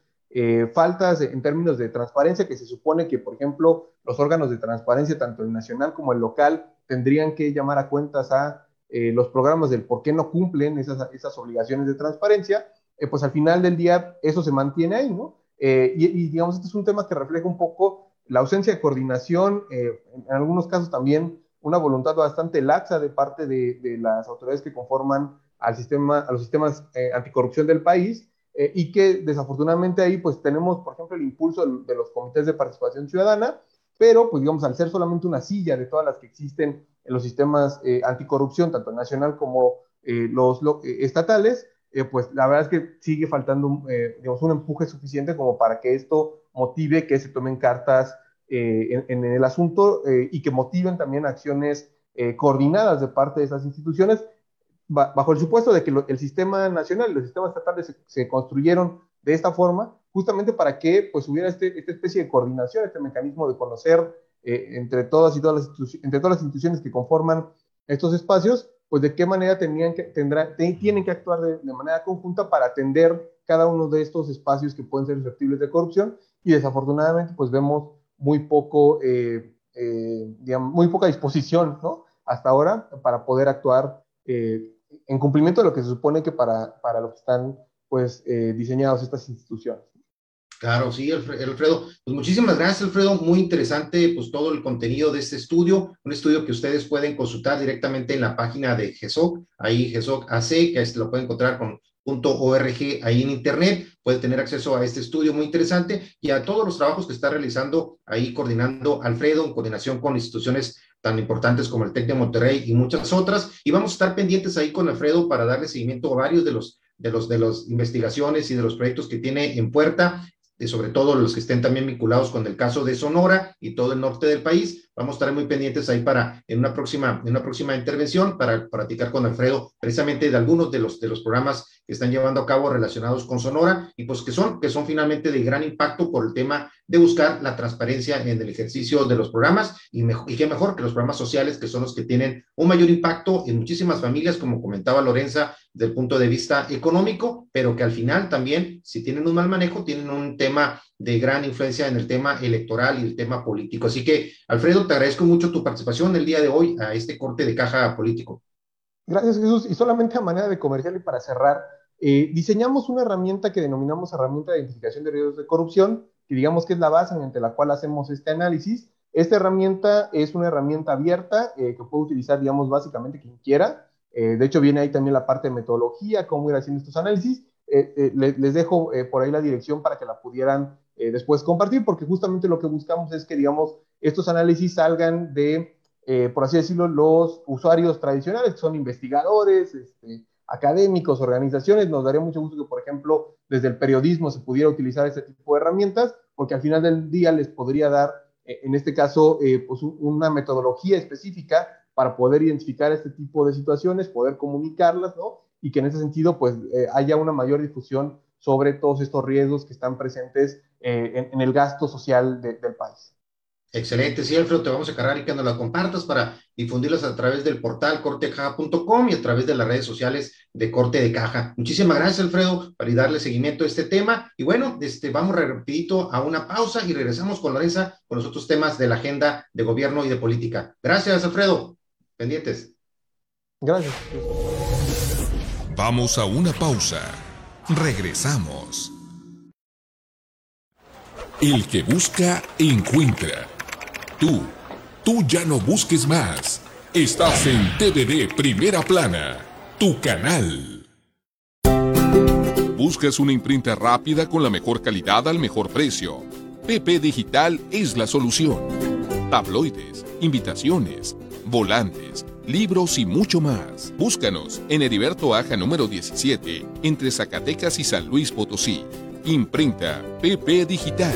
faltas en términos de transparencia que se supone que, por ejemplo, los órganos de transparencia, tanto el nacional como el local, tendrían que llamar a cuentas a eh, los programas del por qué no cumplen esas, esas obligaciones de transparencia, eh, pues al final del día eso se mantiene ahí, ¿no? Eh, y, digamos, este es un tema que refleja un poco la ausencia de coordinación, en, algunos casos también una voluntad bastante laxa de parte de, de las autoridades que conforman al sistema, a los sistemas anticorrupción del país, y que desafortunadamente ahí pues tenemos, por ejemplo, el impulso de los comités de participación ciudadana, pero pues digamos, al ser solamente una silla de todas las que existen en los sistemas eh, anticorrupción, tanto nacional como eh, los eh, estatales, pues la verdad es que sigue faltando digamos, un empuje suficiente como para que esto motive que se tomen cartas en, el asunto y que motiven también acciones coordinadas de parte de esas instituciones, bajo el supuesto de que el sistema nacional y los sistemas estatales se, construyeron de esta forma, justamente para que pues hubiera este, esta especie de coordinación, este mecanismo de conocer eh, entre, todas y todas las entre todas las instituciones que conforman estos espacios, pues de qué manera tenían que, tendrá, tienen que actuar de, manera conjunta para atender cada uno de estos espacios que pueden ser susceptibles de corrupción y desafortunadamente pues vemos muy poco, eh, eh, muy poca disposición, ¿no? Hasta ahora para poder actuar en cumplimiento de lo que se supone que para, para lo que están pues diseñados estas instituciones. Claro, sí, Alfredo. Pues muchísimas gracias, Alfredo. Muy interesante, pues todo el contenido de este estudio, un estudio que ustedes pueden consultar directamente en la página de GESOC, ahí GESOC AC, que lo pueden encontrar con .org ahí en internet, puede tener acceso a este estudio muy interesante y a todos los trabajos que está realizando ahí coordinando Alfredo en coordinación con instituciones tan importantes como el TEC de Monterrey y muchas otras. Y vamos a estar pendientes ahí con Alfredo para darle seguimiento a varios de los de los de investigaciones y de los proyectos que tiene en puerta sobre todo los que estén también vinculados con el caso de Sonora y todo el norte del país. Vamos a estar muy pendientes ahí para en una próxima, en una próxima intervención para platicar con Alfredo precisamente de algunos de los, de los programas que están llevando a cabo relacionados con Sonora y pues que son, que son finalmente de gran impacto por el tema de buscar la transparencia en el ejercicio de los programas y, mejor, qué mejor que los programas sociales que son los que tienen un mayor impacto en muchísimas familias, como comentaba Lorenza, del punto de vista económico, pero que al final también, si tienen un mal manejo, tienen un tema de gran influencia en el tema electoral y el tema político. Así que, Alfredo, te agradezco mucho tu participación el día de hoy a este corte de caja político. Gracias, Jesús. Y solamente a manera de comercial y para cerrar, eh, diseñamos una herramienta que denominamos herramienta de identificación de riesgos de corrupción, que digamos que es la base mediante la cual hacemos este análisis. Esta herramienta es una herramienta abierta eh, que puede utilizar, digamos, básicamente quien quiera. Eh, de hecho, viene ahí también la parte de metodología, cómo ir haciendo estos análisis. les dejo por ahí la dirección para que la pudieran después compartir, porque justamente lo que buscamos es que, digamos, estos análisis salgan de, eh, por así decirlo, los usuarios tradicionales, que son investigadores, este, académicos, organizaciones. Nos daría mucho gusto que, por ejemplo, desde el periodismo se pudiera utilizar este tipo de herramientas, porque al final del día les podría dar, eh, en este caso, eh, pues una metodología específica para poder identificar este tipo de situaciones, poder comunicarlas, ¿no? Y que en ese sentido, pues, haya una mayor difusión sobre todos estos riesgos que están presentes en, el gasto social del país. Excelente, sí, Alfredo, te vamos a cargar y que nos la compartas para difundirlas a través del portal cortecaja.com y a través de las redes sociales de Corte de Caja. Muchísimas gracias, Alfredo, para darle seguimiento a este tema. Y bueno, este, vamos rapidito a una pausa y regresamos con Lorenza con los otros temas de la agenda de gobierno y de política. Gracias, Alfredo. Pendientes. Gracias. Vamos a una pausa. Regresamos. El que busca, encuentra. Tú, tú ya no busques más. Estás en TVD Primera Plana, tu canal. ¿Buscas una imprenta rápida con la mejor calidad al mejor precio? PP Digital es la solución. Tabloides, invitaciones, volantes, libros y mucho más. Búscanos en Heriberto Aja número 17, entre Zacatecas y San Luis Potosí. Imprenta PP Digital.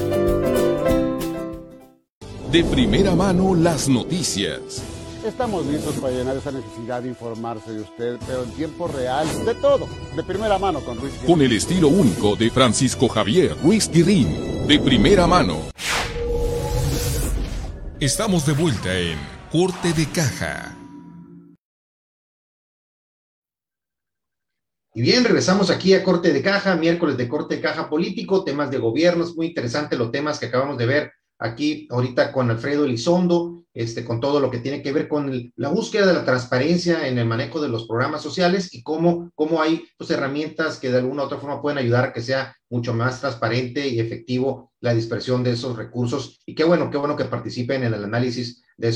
De primera mano las noticias. Estamos listos para llenar esa necesidad de informarse de usted, pero en tiempo real, de todo, de primera mano con Ruiz Con el estilo único de Francisco Javier Ruiz Guirín, de primera mano. Estamos de vuelta en Corte de Caja. Y bien, regresamos aquí a Corte de Caja, miércoles de Corte de Caja Político, temas de gobierno, es muy interesante los temas que acabamos de ver aquí ahorita con Alfredo Elizondo, este, con todo lo que tiene que ver con la búsqueda de la transparencia en el manejo de los programas sociales y cómo, cómo hay pues, herramientas que de alguna u otra forma pueden ayudar a que sea mucho más transparente y efectivo la dispersión de esos recursos. Y qué bueno, qué bueno que participen en el análisis de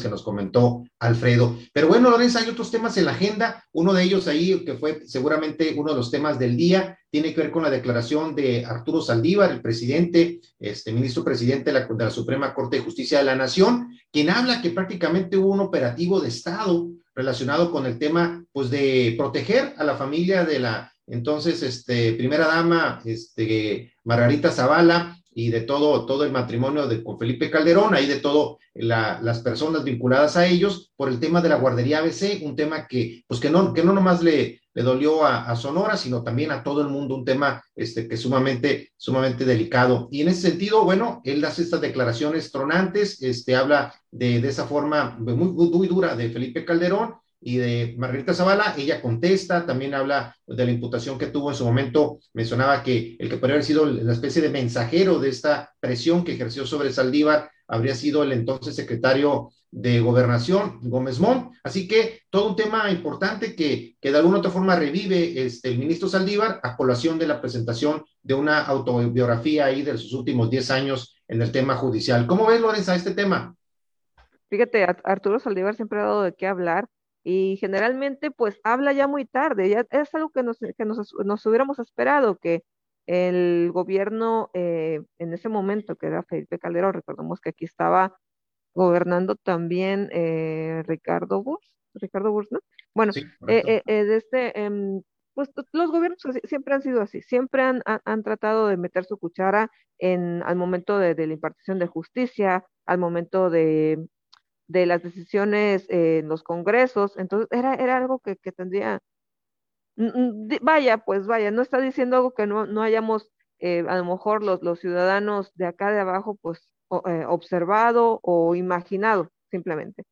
que nos comentó Alfredo. Pero bueno, Lorenza, hay otros temas en la agenda. Uno de ellos ahí, que fue seguramente uno de los temas del día, tiene que ver con la declaración de Arturo Saldívar, el presidente, este ministro presidente de la, de la Suprema Corte de Justicia de la Nación, quien habla que prácticamente hubo un operativo de Estado relacionado con el tema, pues, de proteger a la familia de la entonces, este, primera dama, este, Margarita Zavala, y de todo, todo el matrimonio de, con Felipe Calderón, ahí de todo las personas vinculadas a ellos por el tema de la guardería ABC, un tema que, pues que no, que no nomás le, le dolió a, Sonora, sino también a todo el mundo, un tema este, que es sumamente, sumamente delicado. Y en ese sentido, bueno, él hace estas declaraciones tronantes, este, habla de, de esa forma muy, muy dura de Felipe Calderón, y de Margarita Zavala, ella contesta, también habla de la imputación que tuvo en su momento, mencionaba que el que podría haber sido la especie de mensajero de esta presión que ejerció sobre Saldívar habría sido el entonces secretario de Gobernación, Gómez Mont. Así que todo un tema importante que, que de alguna otra forma revive este, el ministro Saldívar a colación de la presentación de una autobiografía ahí de sus últimos 10 años en el tema judicial. ¿Cómo ves, Lorenza, este tema? Fíjate, Arturo Saldívar siempre ha dado de qué hablar y generalmente pues habla ya muy tarde, ya es algo que nos, que nos, nos hubiéramos esperado, que el gobierno eh, en ese momento, que era Felipe Calderón, recordemos que aquí estaba gobernando también eh, Ricardo Burs, Ricardo Burs, ¿no? Bueno, eh, eh este, em, pues los gobiernos siempre han sido así, siempre han, han, tratado de meter su cuchara en, al momento de, de la impartición de justicia, al momento de de las decisiones en los congresos, entonces era, era algo que, tendría, vaya, pues vaya, no está diciendo algo que no, no hayamos, eh, a lo mejor los, los ciudadanos de acá de abajo, pues eh, observado o imaginado, simplemente.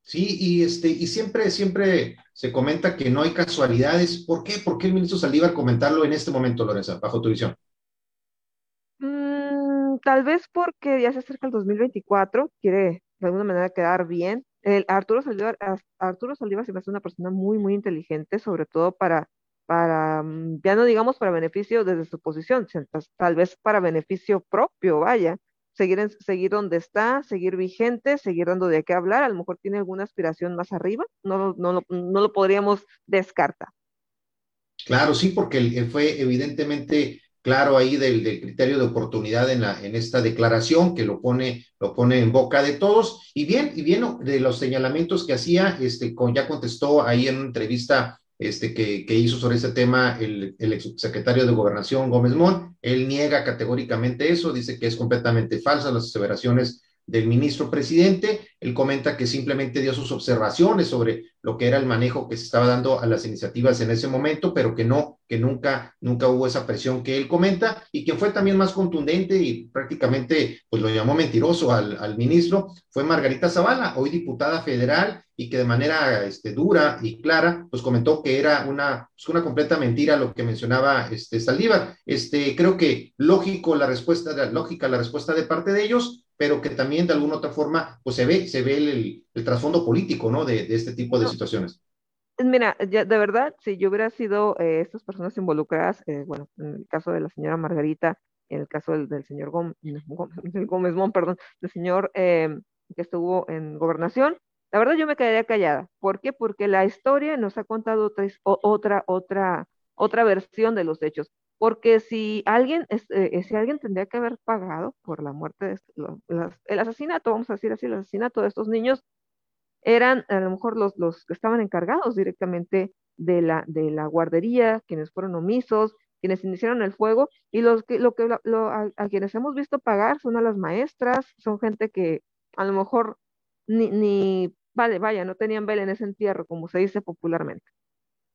Sí, y este, y siempre, siempre se comenta que no hay casualidades. ¿Por qué? ¿Por qué el ministro Saldívar comentarlo en este momento, Lorenza, bajo tu visión? Mm, tal vez porque ya se acerca el 2024, quiere de alguna manera quedar bien. Arturo Saldívar, Arturo Saldívar se me una persona muy, muy inteligente, sobre todo para, para, mm, ya no digamos para beneficio desde su posición, tal vez para beneficio propio, vaya, seguir, seguir donde está, seguir vigente, seguir dando de qué hablar, a lo mejor tiene alguna aspiración más arriba, no, no, no lo podríamos descartar. Claro, sí, porque fue evidentemente claro ahí del, criterio de oportunidad en, la, en esta declaración que lo pone, lo pone en boca de todos. Y bien, y bien, de los señalamientos que hacía, este, con, ya contestó ahí en una entrevista este, que, que hizo sobre ese tema el, el exsecretario de Gobernación Gómez Mont. Él niega categóricamente eso, dice que es completamente falsa las aseveraciones del ministro presidente. Él comenta que simplemente dio sus observaciones sobre lo que era el manejo que se estaba dando a las iniciativas en ese momento, pero que no, que nunca, nunca hubo esa presión que él comenta y quien fue también más contundente y prácticamente pues lo llamó mentiroso al, al ministro fue Margarita Zavala, hoy diputada federal y que de manera este, dura y clara pues comentó que era una, pues, una completa mentira lo que mencionaba este, Saldívar. Este, creo que lógico la respuesta, lógica la respuesta de parte de ellos, pero que también de alguna otra forma, pues se ve, se ve el, el, trasfondo político, ¿no? De, de este tipo de situaciones. Mira, ya, de verdad, si yo hubiera sido eh, estas personas involucradas, eh, bueno, en el caso de la señora Margarita, en el caso del, del señor Gómez, Gómez Mon, perdón, del señor eh, que estuvo en gobernación, la verdad yo me quedaría callada. ¿Por qué? Porque la historia nos ha contado otra, otra, otra, otra versión de los hechos porque si alguien, eh, si alguien tendría que haber pagado por la muerte, de los, el asesinato, vamos a decir así, el asesinato de estos niños, eran a lo mejor los, los que estaban encargados directamente de la, de la guardería, quienes fueron omisos, quienes iniciaron el fuego, y los que, lo que, a, quienes hemos visto pagar son a las maestras, son gente que a lo mejor ni, ni vale, vaya, no tenían vela en ese entierro, como se dice popularmente.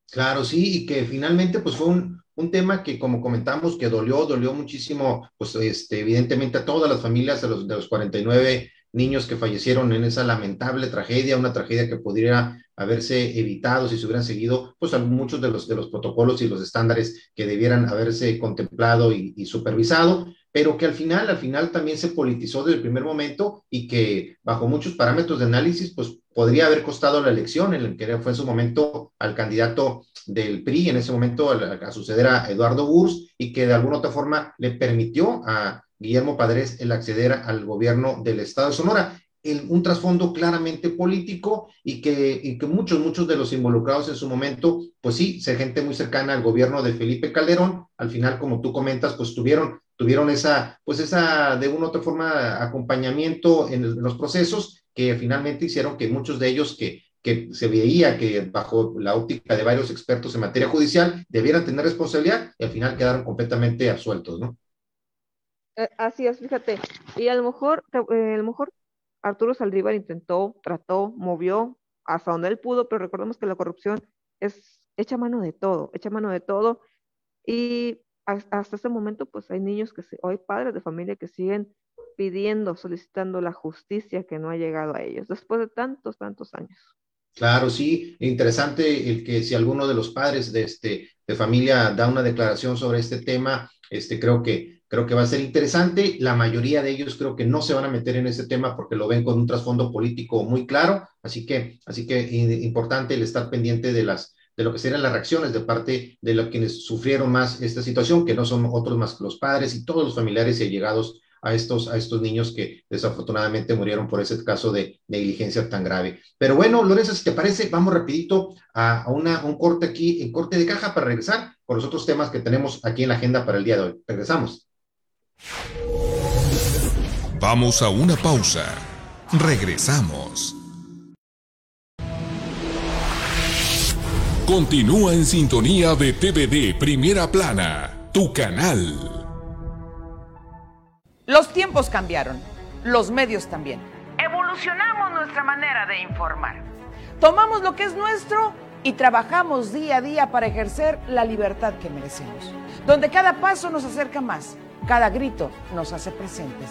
Claro, sí, y que finalmente pues fue un, un tema que como comentamos que dolió, dolió muchísimo, pues este, evidentemente a todas las familias de los, de los 49 niños que fallecieron en esa lamentable tragedia, una tragedia que podría haberse evitado si se hubieran seguido pues muchos de los, de los protocolos y los estándares que debieran haberse contemplado y supervisado, pero que al final, al final también se politizó desde el primer momento y que bajo muchos parámetros de análisis, pues podría haber costado la elección en el que fue en su momento al candidato del PRI, en ese momento a, suceder a Eduardo Burs, y que de alguna otra forma le permitió a Guillermo Padres el acceder al gobierno del Estado de Sonora. El, un trasfondo claramente político y que, y que muchos, muchos de los involucrados en su momento, pues sí, ser gente muy cercana al gobierno de Felipe Calderón, al final, como tú comentas, pues tuvieron tuvieron esa, pues esa, de una u otra forma, acompañamiento en los procesos que finalmente hicieron que muchos de ellos que, que se veía que bajo la óptica de varios expertos en materia judicial debieran tener responsabilidad y al final quedaron completamente absueltos, ¿no? Eh, así es, fíjate. Y a lo mejor, eh, a lo mejor Arturo Saldívar intentó, trató, movió hasta donde él pudo, pero recordemos que la corrupción es echa mano de todo, echa mano de todo. Y hasta ese momento, pues hay niños que, se, o hay padres de familia que siguen pidiendo, solicitando la justicia que no ha llegado a ellos después de tantos, tantos años. Claro, sí, interesante el que si alguno de los padres de, este, de familia da una declaración sobre este tema, este, creo, que, creo que va a ser interesante. La mayoría de ellos creo que no se van a meter en ese tema porque lo ven con un trasfondo político muy claro, así que, así que importante el estar pendiente de las, de lo que serían las reacciones de parte de los quienes sufrieron más esta situación, que no son otros más que los padres y todos los familiares y allegados a estos, a estos niños que desafortunadamente murieron por ese caso de negligencia tan grave. Pero bueno, Lorenzo, si te parece, vamos rapidito a, a, una, a un corte aquí, en corte de caja para regresar con los otros temas que tenemos aquí en la agenda para el día de hoy. Regresamos. Vamos a una pausa. Regresamos. Continúa en sintonía de TVD Primera Plana, tu canal. Los tiempos cambiaron, los medios también. Evolucionamos nuestra manera de informar. Tomamos lo que es nuestro y trabajamos día a día para ejercer la libertad que merecemos. Donde cada paso nos acerca más, cada grito nos hace presentes.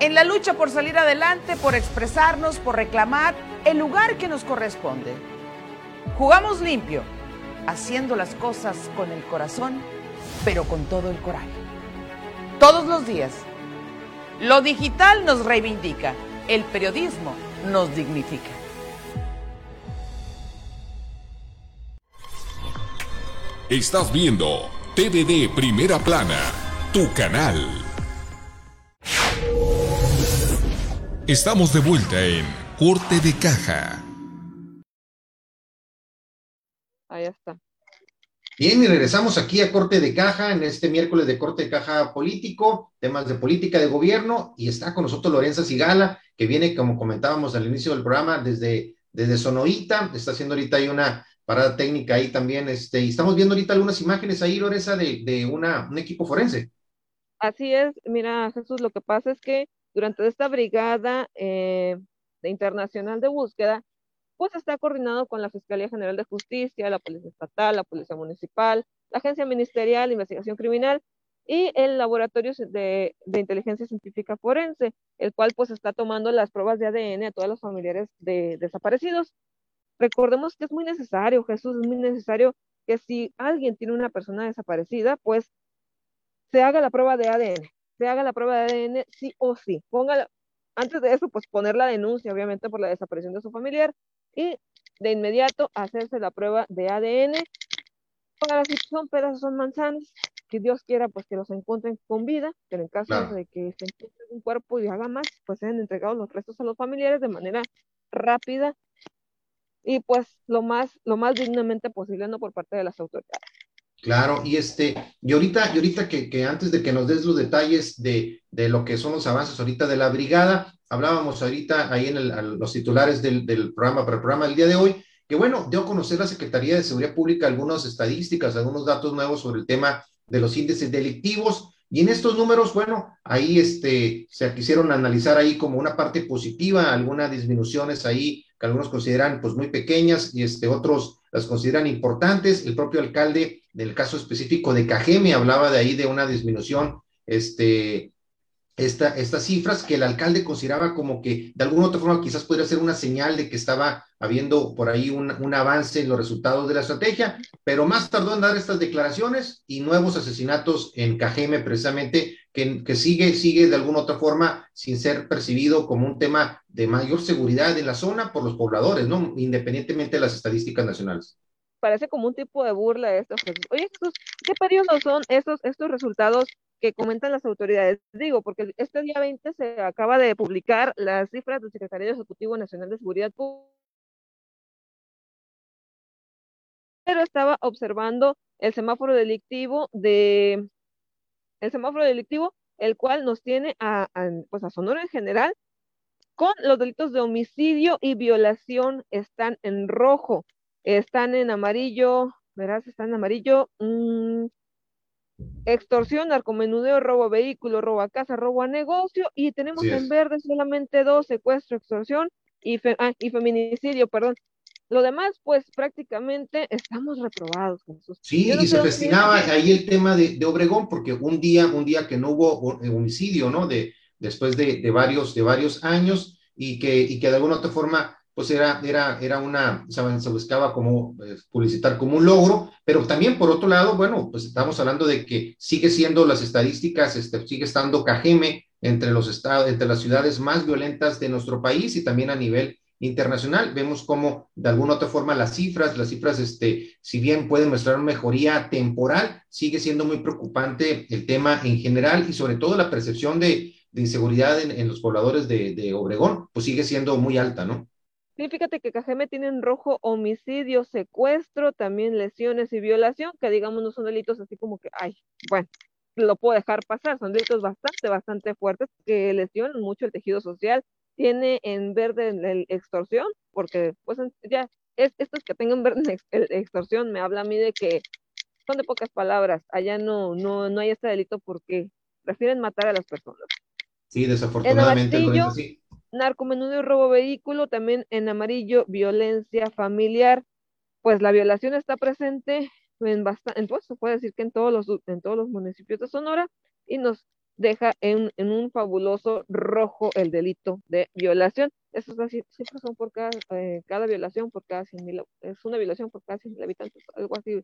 En la lucha por salir adelante, por expresarnos, por reclamar el lugar que nos corresponde. Jugamos limpio, haciendo las cosas con el corazón, pero con todo el coraje. Todos los días lo digital nos reivindica, el periodismo nos dignifica. Estás viendo TVD Primera Plana, tu canal. Estamos de vuelta en Corte de Caja. Está. Bien, y regresamos aquí a Corte de Caja en este miércoles de Corte de Caja Político, temas de política de gobierno, y está con nosotros Lorenza Sigala, que viene, como comentábamos al inicio del programa, desde, desde Sonoita, está haciendo ahorita ahí una parada técnica ahí también, este, y estamos viendo ahorita algunas imágenes ahí, Lorenza, de, de una, un equipo forense. Así es, mira, Jesús, lo que pasa es que durante esta brigada eh, de internacional de búsqueda, pues está coordinado con la Fiscalía General de Justicia, la Policía Estatal, la Policía Municipal, la Agencia Ministerial de Investigación Criminal y el Laboratorio de, de, Inteligencia Científica Forense, el cual pues está tomando las pruebas de ADN a todos los familiares de desaparecidos. Recordemos que es muy necesario, Jesús, es muy necesario que si alguien tiene una persona desaparecida, pues se haga la prueba de ADN, se haga la prueba de ADN sí o sí. Póngala, antes de eso, pues poner la denuncia, obviamente, por la desaparición de su familiar y de inmediato hacerse la prueba de ADN para si son pedazos, son manzanas, que Dios quiera pues que los encuentren con vida, pero en caso de que se encuentre un cuerpo y haga más, pues sean entregados los restos a los familiares de manera rápida y pues lo más, lo más dignamente posible, no por parte de las autoridades. Claro, y este, y ahorita, y ahorita que, que antes de que nos des los detalles de, de, lo que son los avances ahorita de la brigada, hablábamos ahorita ahí en el, los titulares del, del, programa para el programa del día de hoy, que bueno, dio a conocer la Secretaría de Seguridad Pública algunas estadísticas, algunos datos nuevos sobre el tema de los índices delictivos, y en estos números, bueno, ahí este, se quisieron analizar ahí como una parte positiva, algunas disminuciones ahí que algunos consideran pues muy pequeñas y este, otros las consideran importantes. El propio alcalde del caso específico de Cajeme hablaba de ahí de una disminución este, esta, estas cifras que el alcalde consideraba como que de alguna otra forma quizás podría ser una señal de que estaba habiendo por ahí un, un, avance en los resultados de la estrategia, pero más tardó en dar estas declaraciones y nuevos asesinatos en Cajeme precisamente, que, sigue, sigue de alguna otra forma sin ser percibido como un tema de mayor seguridad en la zona por los pobladores, ¿no? Independientemente de las estadísticas nacionales parece como un tipo de burla de estos Oye, Jesús, ¿qué periodos son estos, estos resultados que comentan las autoridades. Digo, porque este día 20 se acaba de publicar las cifras del Secretario Ejecutivo Nacional de Seguridad Pública. Pero estaba observando el semáforo delictivo de el semáforo delictivo, el cual nos tiene a, a, pues a Sonora en general, con los delitos de homicidio y violación están en rojo, están en amarillo, verás, están en amarillo, mmm, extorsión, narcomenudeo, robo a vehículo, robo a casa, robo a negocio, y tenemos en verde solamente dos, secuestro, extorsión y, ah, y feminicidio, perdón. Lo demás, pues prácticamente estamos reprobados. Sí, y se festinaba ahí el tema de, de, Obregón, porque un día, un día que no hubo eh, homicidio, ¿no? De, después de, de varios, de varios años, y que, y que de alguna otra forma pues era, era, era una, se buscaba como eh, publicitar como un logro, pero también por otro lado, bueno, pues estamos hablando de que sigue siendo las estadísticas, este, sigue estando Cajeme entre los estados, entre las ciudades más violentas de nuestro país y también a nivel internacional. Vemos cómo de alguna otra forma las cifras, las cifras, este, si bien pueden mostrar mejoría temporal, sigue siendo muy preocupante el tema en general y sobre todo la percepción de, inseguridad en, en, los pobladores de, de Obregón, pues sigue siendo muy alta, ¿no? Sí, fíjate que Cajeme tiene en rojo homicidio, secuestro, también lesiones y violación, que digamos no son delitos así como que, ay, bueno, lo puedo dejar pasar, son delitos bastante, bastante fuertes que lesionan mucho el tejido social. Tiene en verde el extorsión, porque pues ya, es, estos que tengan verde el extorsión me habla a mí de que son de pocas palabras, allá no, no, no hay este delito porque prefieren matar a las personas. Sí, desafortunadamente. En amarillo, sí narcomenudeo y robo vehículo, también en amarillo, violencia familiar, pues la violación está presente en bastante, pues se puede decir que en todos los, en todos los municipios de Sonora y nos deja en, en un fabuloso rojo el delito de violación. Eso es así, siempre son por cada, eh, cada violación, por cada 100 mil, es una violación por cada 100 mil habitantes, algo así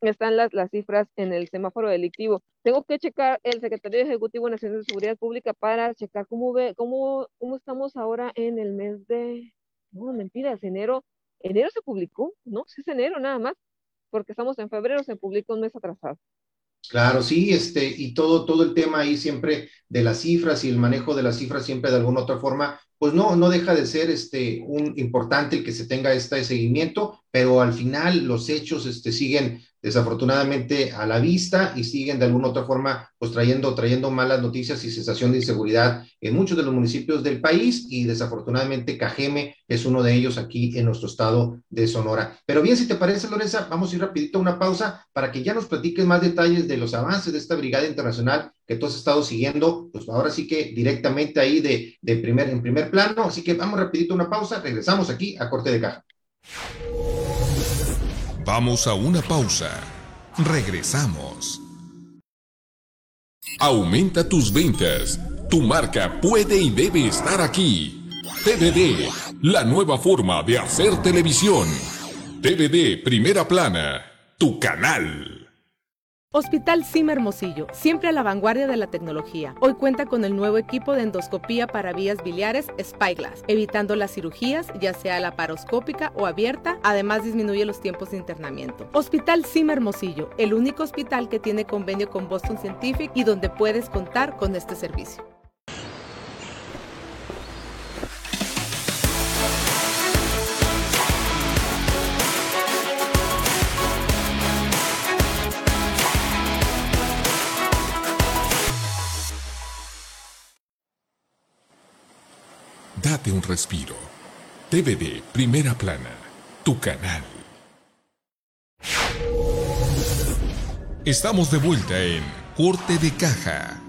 están las, las cifras en el semáforo delictivo. Tengo que checar el Secretario Ejecutivo Nacional de Seguridad Pública para checar cómo ve, cómo, cómo estamos ahora en el mes de, no, mentiras, enero, enero se publicó, ¿no? Sí es enero nada más, porque estamos en febrero, se publicó un mes atrasado. Claro, sí, este, y todo, todo el tema ahí siempre de las cifras y el manejo de las cifras siempre de alguna otra forma, pues no, no deja de ser este, un importante el que se tenga este seguimiento, pero al final los hechos este, siguen desafortunadamente a la vista y siguen de alguna otra forma pues trayendo, trayendo malas noticias y sensación de inseguridad en muchos de los municipios del país y desafortunadamente Cajeme es uno de ellos aquí en nuestro estado de Sonora. Pero bien, si te parece, Lorenza, vamos a ir rapidito a una pausa para que ya nos platiques más detalles de los avances de esta brigada internacional que tú has estado siguiendo, pues ahora sí que directamente ahí de, de primer, en primer plano. Así que vamos rapidito una pausa, regresamos aquí a corte de caja. Vamos a una pausa. Regresamos. Aumenta tus ventas. Tu marca puede y debe estar aquí. TVD, la nueva forma de hacer televisión. TVD Primera Plana, tu canal. Hospital Sim Hermosillo, siempre a la vanguardia de la tecnología. Hoy cuenta con el nuevo equipo de endoscopía para vías biliares Spyglass, evitando las cirugías, ya sea laparoscópica o abierta, además disminuye los tiempos de internamiento. Hospital Sim Hermosillo, el único hospital que tiene convenio con Boston Scientific y donde puedes contar con este servicio. Date un respiro. TVD Primera Plana, tu canal. Estamos de vuelta en Corte de Caja.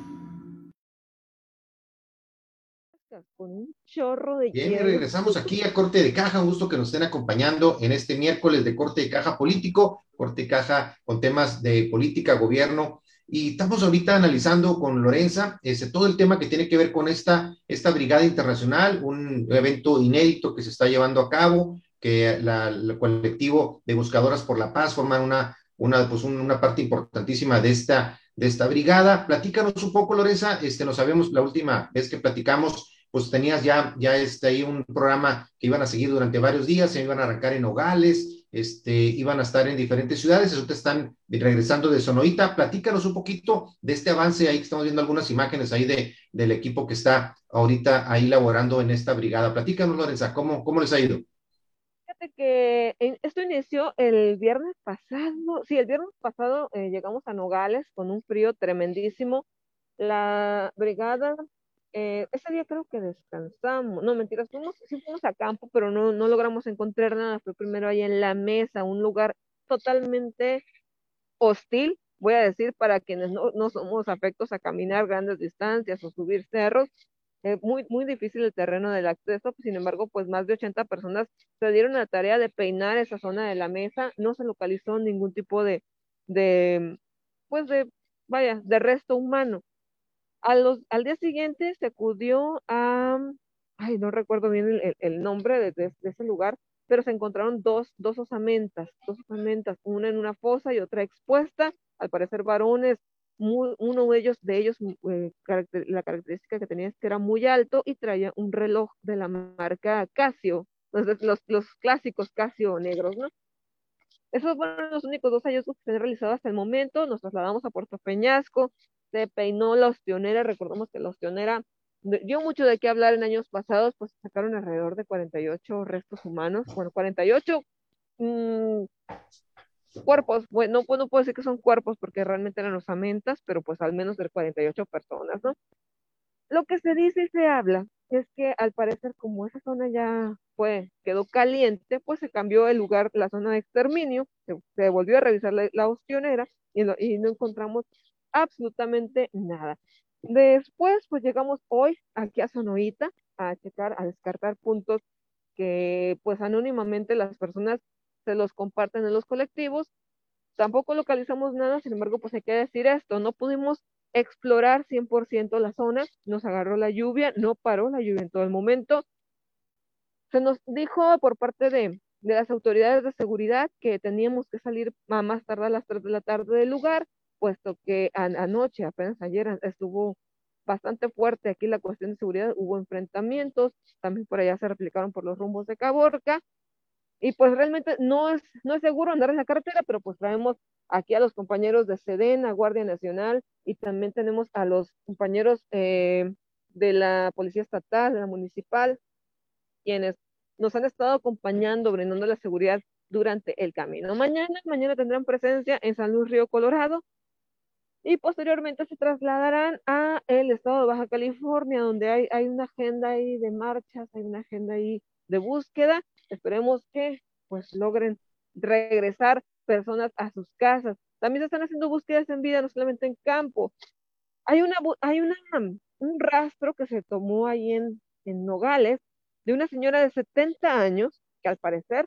Con un chorro de Bien, regresamos aquí a Corte de Caja. Un gusto que nos estén acompañando en este miércoles de Corte de Caja Político, Corte de Caja con temas de política, gobierno y estamos ahorita analizando con Lorenza ese, todo el tema que tiene que ver con esta, esta brigada internacional, un evento inédito que se está llevando a cabo, que el colectivo de Buscadoras por la Paz forman una, una, pues una parte importantísima de esta, de esta brigada. Platícanos un poco, Lorenza, este, nos sabemos la última vez que platicamos, pues tenías ya, ya este, ahí un programa que iban a seguir durante varios días, se iban a arrancar en Nogales, este, iban a estar en diferentes ciudades, te están regresando de Sonoita. Platícanos un poquito de este avance ahí estamos viendo algunas imágenes ahí de, del equipo que está ahorita ahí laborando en esta brigada. Platícanos, Lorenza, ¿cómo, cómo les ha ido? Fíjate que esto inició el viernes pasado, sí, el viernes pasado eh, llegamos a Nogales con un frío tremendísimo. La brigada eh, ese día creo que descansamos, no mentiras, fuimos, sí fuimos a campo, pero no, no logramos encontrar nada, fue primero ahí en la mesa, un lugar totalmente hostil, voy a decir, para quienes no, no somos afectos a caminar grandes distancias o subir cerros, eh, muy, muy difícil el terreno del acceso, sin embargo, pues más de 80 personas se dieron la tarea de peinar esa zona de la mesa, no se localizó ningún tipo de, de pues de, vaya, de resto humano al día siguiente se acudió a, ay, no recuerdo bien el, nombre de, ese lugar, pero se encontraron dos, dos osamentas, dos osamentas, una en una fosa y otra expuesta, al parecer varones, uno de ellos, de ellos eh, la característica que tenía es que era muy alto y traía un reloj de la marca Casio, los, los, los clásicos Casio negros, ¿no? Esos fueron los únicos dos hallazgos que se han realizado hasta el momento. Nos trasladamos a Puerto Peñasco, se peinó la ostionera, recordemos que la ostionera dio mucho de qué hablar en años pasados, pues sacaron alrededor de 48 restos humanos, bueno, 48 mm, cuerpos, bueno, pues no puedo decir que son cuerpos porque realmente eran osamentas, pero pues al menos de 48 personas, ¿no? Lo que se dice y se habla es que al parecer como esa zona ya fue, quedó caliente, pues se cambió el lugar, la zona de exterminio, se, volvió a revisar la, ostionera y, y no encontramos absolutamente nada. Después, pues llegamos hoy aquí a Sonoita a checar, a descartar puntos que pues anónimamente las personas se los comparten en los colectivos. Tampoco localizamos nada, sin embargo, pues hay que decir esto, no pudimos explorar 100% la zona, nos agarró la lluvia, no paró la lluvia en todo el momento. Se nos dijo por parte de, de las autoridades de seguridad que teníamos que salir a más tarde a las 3 de la tarde del lugar, puesto que anoche, apenas ayer, estuvo bastante fuerte aquí la cuestión de seguridad, hubo enfrentamientos, también por allá se replicaron por los rumbos de Caborca, y pues realmente no es, no es seguro andar en la carretera, pero pues traemos aquí a los compañeros de Sedena, Guardia Nacional, y también tenemos a los compañeros eh, de la Policía Estatal, de la Municipal, quienes nos han estado acompañando, brindando la seguridad durante el camino. Mañana, mañana tendrán presencia en San Luis Río Colorado, y posteriormente se trasladarán a el estado de Baja California, donde hay, hay una agenda ahí de marchas, hay una agenda ahí de búsqueda. Esperemos que pues logren regresar personas a sus casas. También se están haciendo búsquedas en vida, no solamente en campo. hay, una, hay una, un rastro que se tomó ahí en, en Nogales de una señora de 70 años, que al parecer,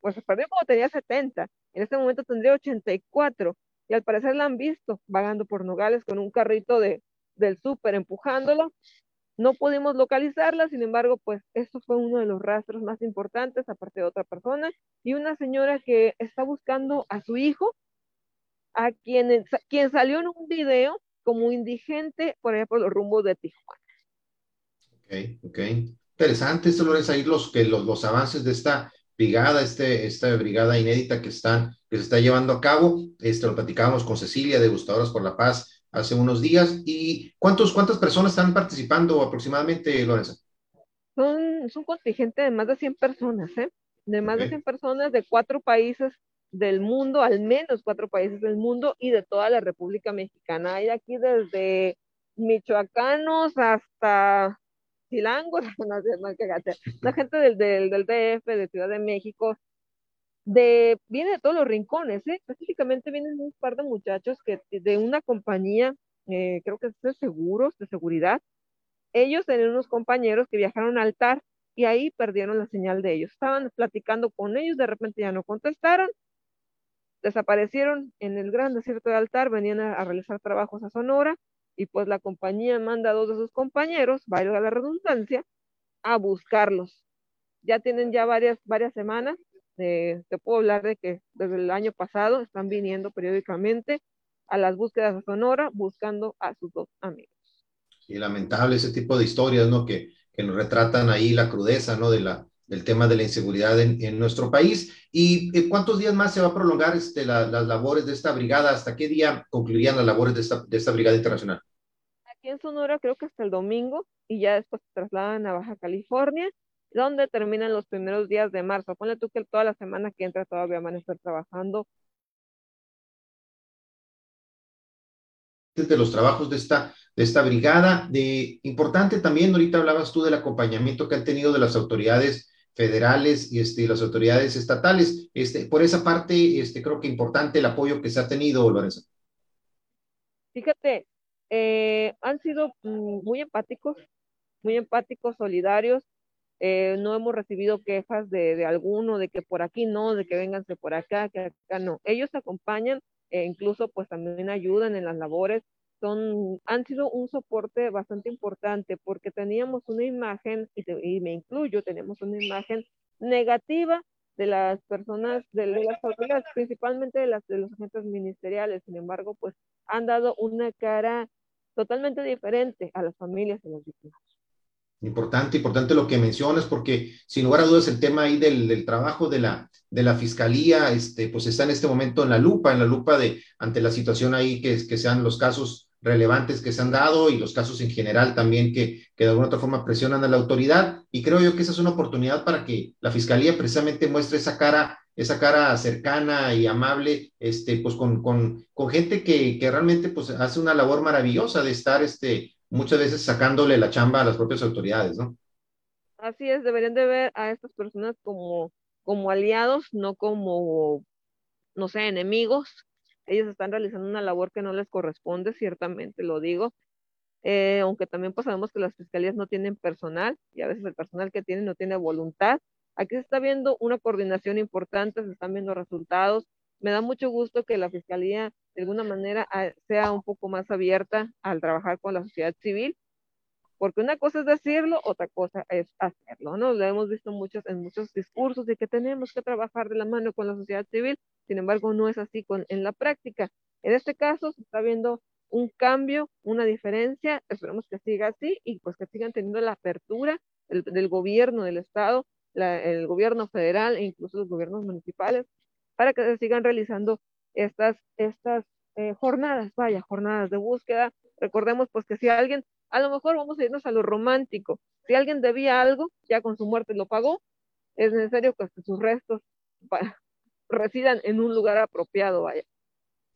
pues se perdió cuando tenía 70, en este momento tendría 84, y al parecer la han visto vagando por Nogales con un carrito de, del súper empujándola. No pudimos localizarla, sin embargo, pues esto fue uno de los rastros más importantes, aparte de otra persona, y una señora que está buscando a su hijo, a quien, quien salió en un video como indigente por allá por los rumbos de Tijuana. Ok, ok. Interesante, esto es ahí los, que los, los avances de esta brigada, este, esta brigada inédita que, están, que se está llevando a cabo. Este, lo platicábamos con Cecilia de Gustadoras por la Paz hace unos días. ¿Y cuántos, cuántas personas están participando aproximadamente, Lorenza? Son, es un contingente de más de 100 personas, ¿eh? De más de 100 personas de cuatro países del mundo, al menos cuatro países del mundo y de toda la República Mexicana. Hay aquí desde michoacanos hasta chilangos, la gente del, del, del, DF, de Ciudad de México, de, viene de todos los rincones, ¿eh? específicamente vienen un par de muchachos que de una compañía, eh, creo que es de seguros, de seguridad, ellos tenían unos compañeros que viajaron al altar y ahí perdieron la señal de ellos. Estaban platicando con ellos, de repente ya no contestaron, desaparecieron en el gran desierto de altar, venían a, realizar trabajos a Sonora y pues la compañía manda a dos de sus compañeros, valga la redundancia, a buscarlos. Ya tienen ya varias, varias semanas, eh, te puedo hablar de que desde el año pasado están viniendo periódicamente a las búsquedas a Sonora buscando a sus dos amigos. Y lamentable ese tipo de historias, ¿no? Que, que nos retratan ahí la crudeza, ¿no? De la, del tema de la inseguridad en, nuestro país. ¿Y eh, cuántos días más se va a prolongar este, las labores de esta brigada? ¿Hasta qué día concluirían las labores de esta, de esta brigada internacional? Aquí en Sonora creo que hasta el domingo y ya después se trasladan a Baja California, donde terminan los primeros días de marzo. Ponle tú que toda la semana que entra todavía van a estar trabajando de los trabajos de esta, de esta brigada. De, importante también, ahorita hablabas tú del acompañamiento que han tenido de las autoridades federales y este, las autoridades estatales. Este, por esa parte, este, creo que importante el apoyo que se ha tenido, Lorenzo. Fíjate, eh, han sido mm, muy empáticos, muy empáticos, solidarios. Eh, no hemos recibido quejas de, de, alguno, de que por aquí no, de que vénganse por acá, que acá no. Ellos acompañan, e incluso pues también ayudan en las labores son, han sido un soporte bastante importante porque teníamos una imagen, y, me incluyo, tenemos una imagen negativa de las personas, de, las autoridades, principalmente de, las, de los agentes ministeriales. Sin embargo, pues han dado una cara totalmente diferente a las familias y las víctimas. Importante, importante lo que mencionas, porque sin lugar a dudas el tema ahí del, del, trabajo de la, de la fiscalía, este, pues está en este momento en la lupa, en la lupa de, ante la situación ahí que, que sean los casos relevantes que se han dado y los casos en general también que, que de alguna otra forma presionan a la autoridad. Y creo yo que esa es una oportunidad para que la Fiscalía precisamente muestre esa cara, esa cara cercana y amable, este, pues con, con, con gente que, que, realmente pues hace una labor maravillosa de estar este, muchas veces sacándole la chamba a las propias autoridades, ¿no? Así es, deberían de ver a estas personas como, como aliados, no como, no sé, enemigos, ellos están realizando una labor que no les corresponde, ciertamente lo digo, eh, aunque también pues sabemos que las fiscalías no tienen personal y a veces el personal que tienen no tiene voluntad. Aquí se está viendo una coordinación importante, se están viendo resultados. Me da mucho gusto que la fiscalía de alguna manera ah, sea un poco más abierta al trabajar con la sociedad civil porque una cosa es decirlo, otra cosa es hacerlo, ¿no? Lo hemos visto muchos, en muchos discursos de que tenemos que trabajar de la mano con la sociedad civil, sin embargo, no es así con, en la práctica. En este caso, se está viendo un cambio, una diferencia, esperemos que siga así y pues que sigan teniendo la apertura del, gobierno del Estado, el gobierno federal e incluso los gobiernos municipales, para que se sigan realizando estas, estas eh, jornadas, vaya, jornadas de búsqueda. Recordemos pues que si alguien a lo mejor vamos a irnos a lo romántico. Si alguien debía algo, ya con su muerte lo pagó, es necesario que sus restos residan en un lugar apropiado, vaya.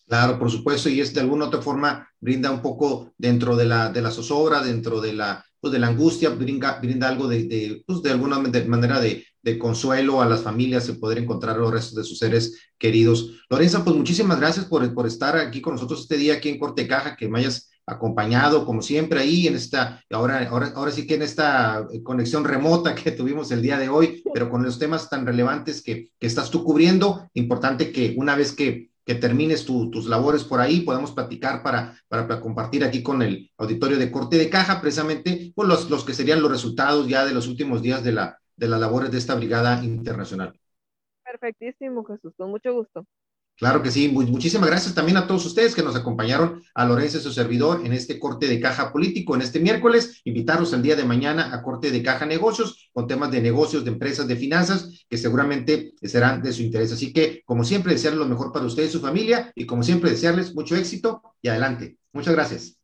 Claro, por supuesto, y es de alguna otra forma brinda un poco dentro de la, de la zozobra, dentro de la, pues de la angustia, brinda, brinda algo de, de, pues de alguna manera de, de, consuelo a las familias de poder encontrar los restos de sus seres queridos. Lorenza, pues muchísimas gracias por, por estar aquí con nosotros este día aquí en Corte Caja, que me hayas acompañado como siempre ahí en esta, ahora, ahora, ahora sí que en esta conexión remota que tuvimos el día de hoy, pero con los temas tan relevantes que, que estás tú cubriendo, importante que una vez que, que termines tus labores por ahí, podamos platicar para, para, compartir aquí con el auditorio de corte de caja, precisamente pues los, los que serían los resultados ya de los últimos días de, la, de las labores de esta brigada internacional. Perfectísimo, Jesús, con mucho gusto. Claro que sí, muchísimas gracias también a todos ustedes que nos acompañaron, a Lorenzo, su servidor, en este corte de caja político, en este miércoles. Invitarlos el día de mañana a corte de caja negocios, con temas de negocios, de empresas, de finanzas, que seguramente serán de su interés. Así que, como siempre, desearles lo mejor para ustedes y su familia, y como siempre, desearles mucho éxito y adelante. Muchas gracias.